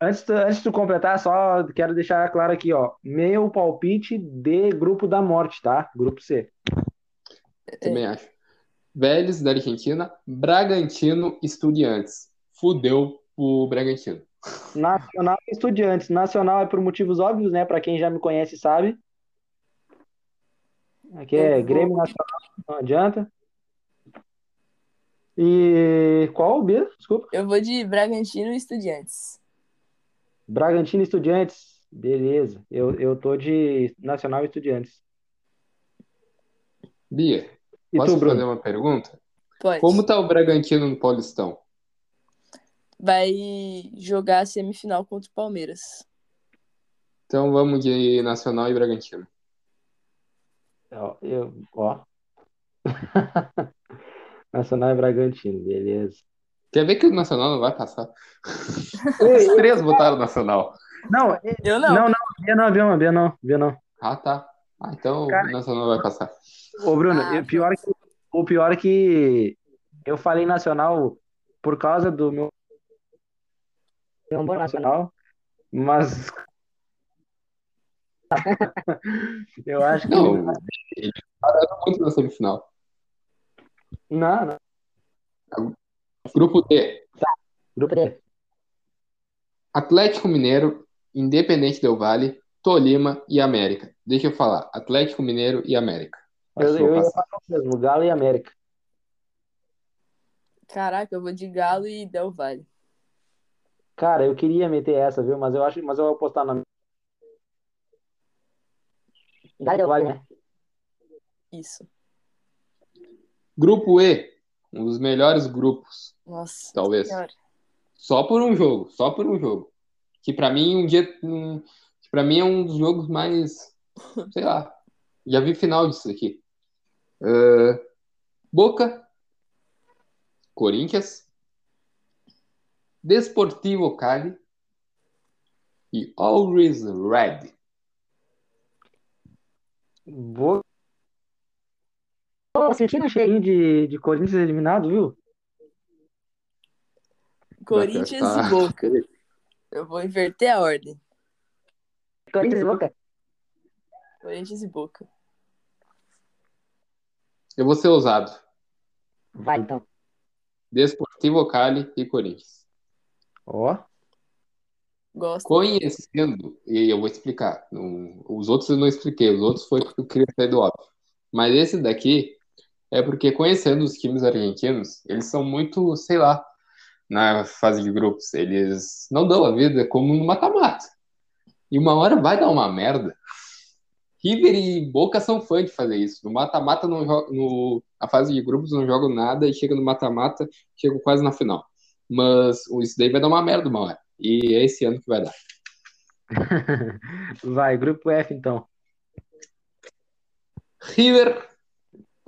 Antes, de- antes de tu completar, só quero deixar claro aqui, ó. Meu palpite de grupo da morte, tá? Grupo C. Também acho. Vélez, da Argentina. Bragantino, Estudiantes. Fudeu o Bragantino. Nacional e Estudiantes. Nacional é por motivos óbvios, né? Pra quem já me conhece sabe. Aqui é Grêmio Nacional, não adianta. E qual, Bia? Desculpa. Eu vou de Bragantino e Estudiantes. Bragantino e Estudiantes. Beleza. Eu, eu tô de Nacional e Estudiantes. Bia, E posso tu, fazer uma pergunta? Pode. Como tá o Bragantino no Paulistão? Vai jogar a semifinal contra o Palmeiras. Então vamos de Nacional e Bragantino. Ó, eu, ó. [LAUGHS] Nacional e Bragantino, beleza. Quer ver que o Nacional não vai passar? [LAUGHS] Os três votaram Nacional. Não, Eu não. não, não, Bia não, Bia não, Bia não, Bia não. Ah, tá. Ah, então Cara- o Nacional vai passar. Ô, Bruno, Ah, o pior, é que, o pior é que eu falei nacional por causa do meu meu amor nacional, mas [LAUGHS] eu acho que Não, ele pararam muito na semifinal. não, não. Grupo D. Grupo D. Atlético Mineiro, Independente Del Valle, Tolima e América. Deixa eu falar. Atlético Mineiro e América. Eu, eu ia falar mesmo, Galo e América. Caraca, eu vou de Galo e Del Valle. Cara, eu queria meter essa, viu? Mas eu acho, mas eu vou apostar na Galo e Vale, né? Isso. Grupo E. Um dos melhores grupos, Nossa. talvez. Senhora. Só por um jogo. Só por um jogo. Que pra mim, um dia. Um, que pra mim é um dos jogos mais. [LAUGHS] Sei lá. Já vi final disso aqui. Ah, Boca. Corinthians. Desportivo Cali. E Always Red. Vou. Tô sentindo um cheirinho de, de Corinthians eliminado, viu? Corinthians tá. e Boca. Eu vou inverter a ordem. Corinthians e Boca. Corinthians e Boca. Eu vou ser ousado. Vai, então. Desportivo Cali e Corinthians. Ó. Gosto. Conhecendo, e eu vou explicar. não- os outros eu não expliquei, os outros foi porque eu queria sair do óbvio. Mas esse daqui é porque conhecendo os times argentinos, eles são muito, sei lá, na fase de grupos. Eles não dão a vida como no mata-mata. E uma hora vai dar uma merda. River e Boca são fãs de fazer isso. No mata-mata, não no, a fase de grupos não jogam nada e chega no mata-mata, chegam quase na final. Mas isso daí vai dar uma merda uma hora. E é esse ano que vai dar. [LAUGHS] Vai, grupo F, então. River,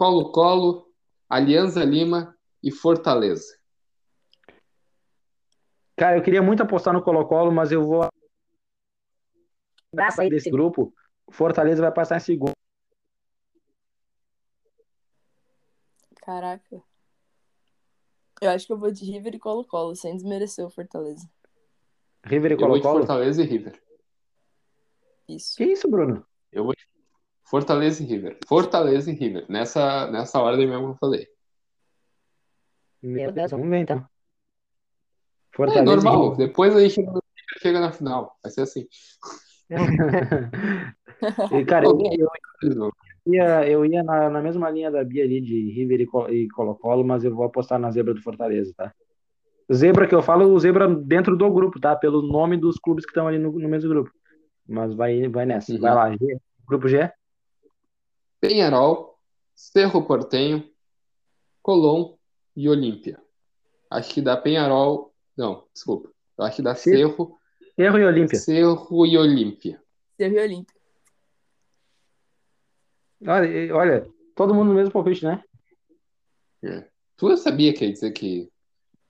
Colo-Colo, Alianza Lima e Fortaleza. Cara, eu queria muito apostar no Colo-Colo, mas eu vou. Pra sair desse grupo, Fortaleza vai passar em segundo. Caraca. Eu acho que eu vou de River e Colo-Colo, sem desmerecer o Fortaleza. River e Eu vou de Colo-Colo. Fortaleza e River. Isso. Que isso, Bruno? Eu vou de Fortaleza e River. Fortaleza e River. Nessa, nessa ordem mesmo que eu falei. Meu Deus, vamos ver então. É Fortaleza e normal. River. Depois aí chega, chega na final. Vai ser assim. [LAUGHS] E, cara, eu, Alguém- eu ia, eu ia na, na mesma linha da Bia ali de River e e Colo-Colo, mas eu vou apostar na zebra do Fortaleza, tá? Zebra que eu falo, o zebra dentro do grupo, tá? Pelo nome dos clubes que estão ali no, no mesmo grupo. Mas vai, vai nessa. Uhum. Vai lá, G. Grupo G? Penharol, Cerro Portenho, Colón e Olímpia. Acho que dá Penharol. Não, desculpa. Eu acho que dá. Cerro, Erro e Olímpia. Cerro e Olímpia. Cerro e Olímpia. Olha, olha, todo mundo no mesmo palpite, né? Tu já sabia que ia dizer que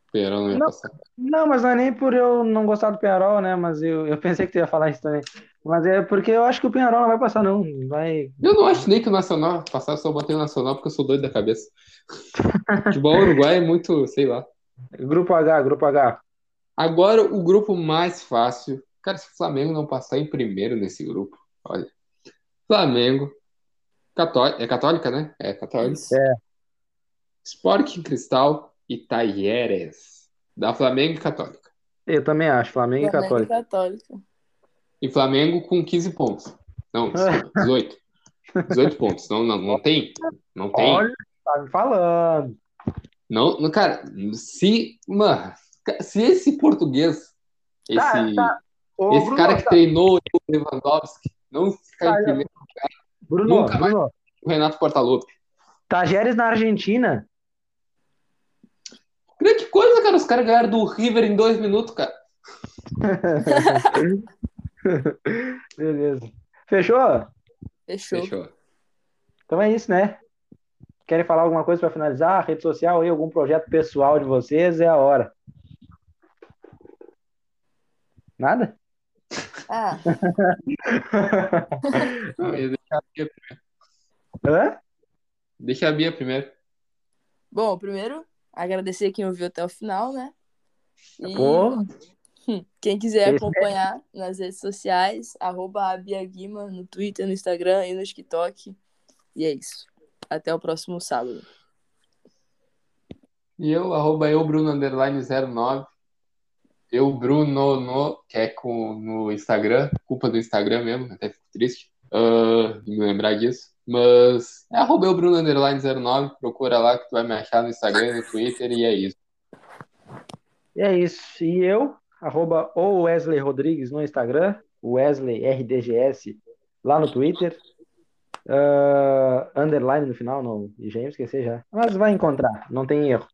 o Penharol não ia Não. passar. Não, mas não é nem por eu não gostar do Penharol, né? Mas eu, eu pensei que tu ia falar isso também. Mas é porque eu acho que o Penharol não vai passar, não. Vai. Eu não acho nem que o Nacional passar, só botei o Nacional porque eu sou doido da cabeça. [LAUGHS] Futebol Uruguai é muito, sei lá. Grupo H, grupo H. Agora o grupo mais fácil. Cara, se o Flamengo não passar em primeiro nesse grupo, olha. Flamengo, Cató- é Católica, né? É Católica. Isso. Sporting Cristal e Talleres. Da Flamengo e Católica. Eu também acho, Flamengo e Flamengo e Católico. Católica. E Flamengo com 15 pontos. Não, desculpa, [LAUGHS] 18. 18 pontos. Não, não, não tem. Não tem. Olha, tá me falando. Não, não, cara, se, mano, se esse português, esse, Tá, tá. Ô, esse Bruno, cara que tá- treinou o Lewandowski não ficar Tá, em primeiro, Bruno, nunca mais. Bruno, o Renato Portaluppi. Tajeres na Argentina. Grande coisa, cara, os caras ganharam do River em dois minutos, cara. [LAUGHS] [LAUGHS] Beleza. Fechou? Fechou. Fechou. Então é isso, né? Querem falar alguma coisa para finalizar? Rede social aí, algum projeto pessoal de vocês? É a hora. Nada? Ah, [LAUGHS] Não, ia deixar a Bia, Hã? deixa a Bia primeiro. bom, primeiro, agradecer quem ouviu até o final, né? E Pô, quem quiser acompanhar nas redes sociais, arroba a Bia Guima, no Twitter, no Instagram e no TikTok. E é isso. Até o próximo sábado. E eu, arroba eu, Bruno, underline 09. Eu, Bruno, no, que é com, no Instagram, culpa do Instagram mesmo, até fico triste ah, de me lembrar disso. Mas é arroba eu, Bruno, underline 09, procura lá que tu vai me achar no Instagram e no Twitter, e é isso. E é isso. E eu, arroba o Wesley Rodrigues no Instagram, Wesley RDGS lá no Twitter. Ah, underline no final, não, já ia esquecer já. Mas vai encontrar, não tem erro.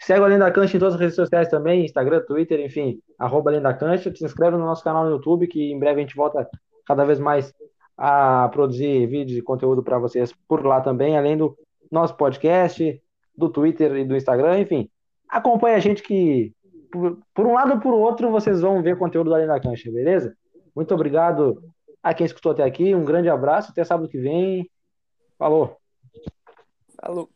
Segue o Além da Cancha em todas as redes sociais também, Instagram, Twitter, enfim, arroba Além da Cancha. Se inscreve no nosso canal no YouTube, que em breve a gente volta cada vez mais a produzir vídeos e conteúdo para vocês por lá também, além do nosso podcast, do Twitter e do Instagram, enfim. Acompanhe a gente que, por, por um lado ou por outro, vocês vão ver conteúdo do Além da Cancha, beleza? Muito obrigado a quem escutou até aqui, um grande abraço, até sábado que vem. Falou! Falou.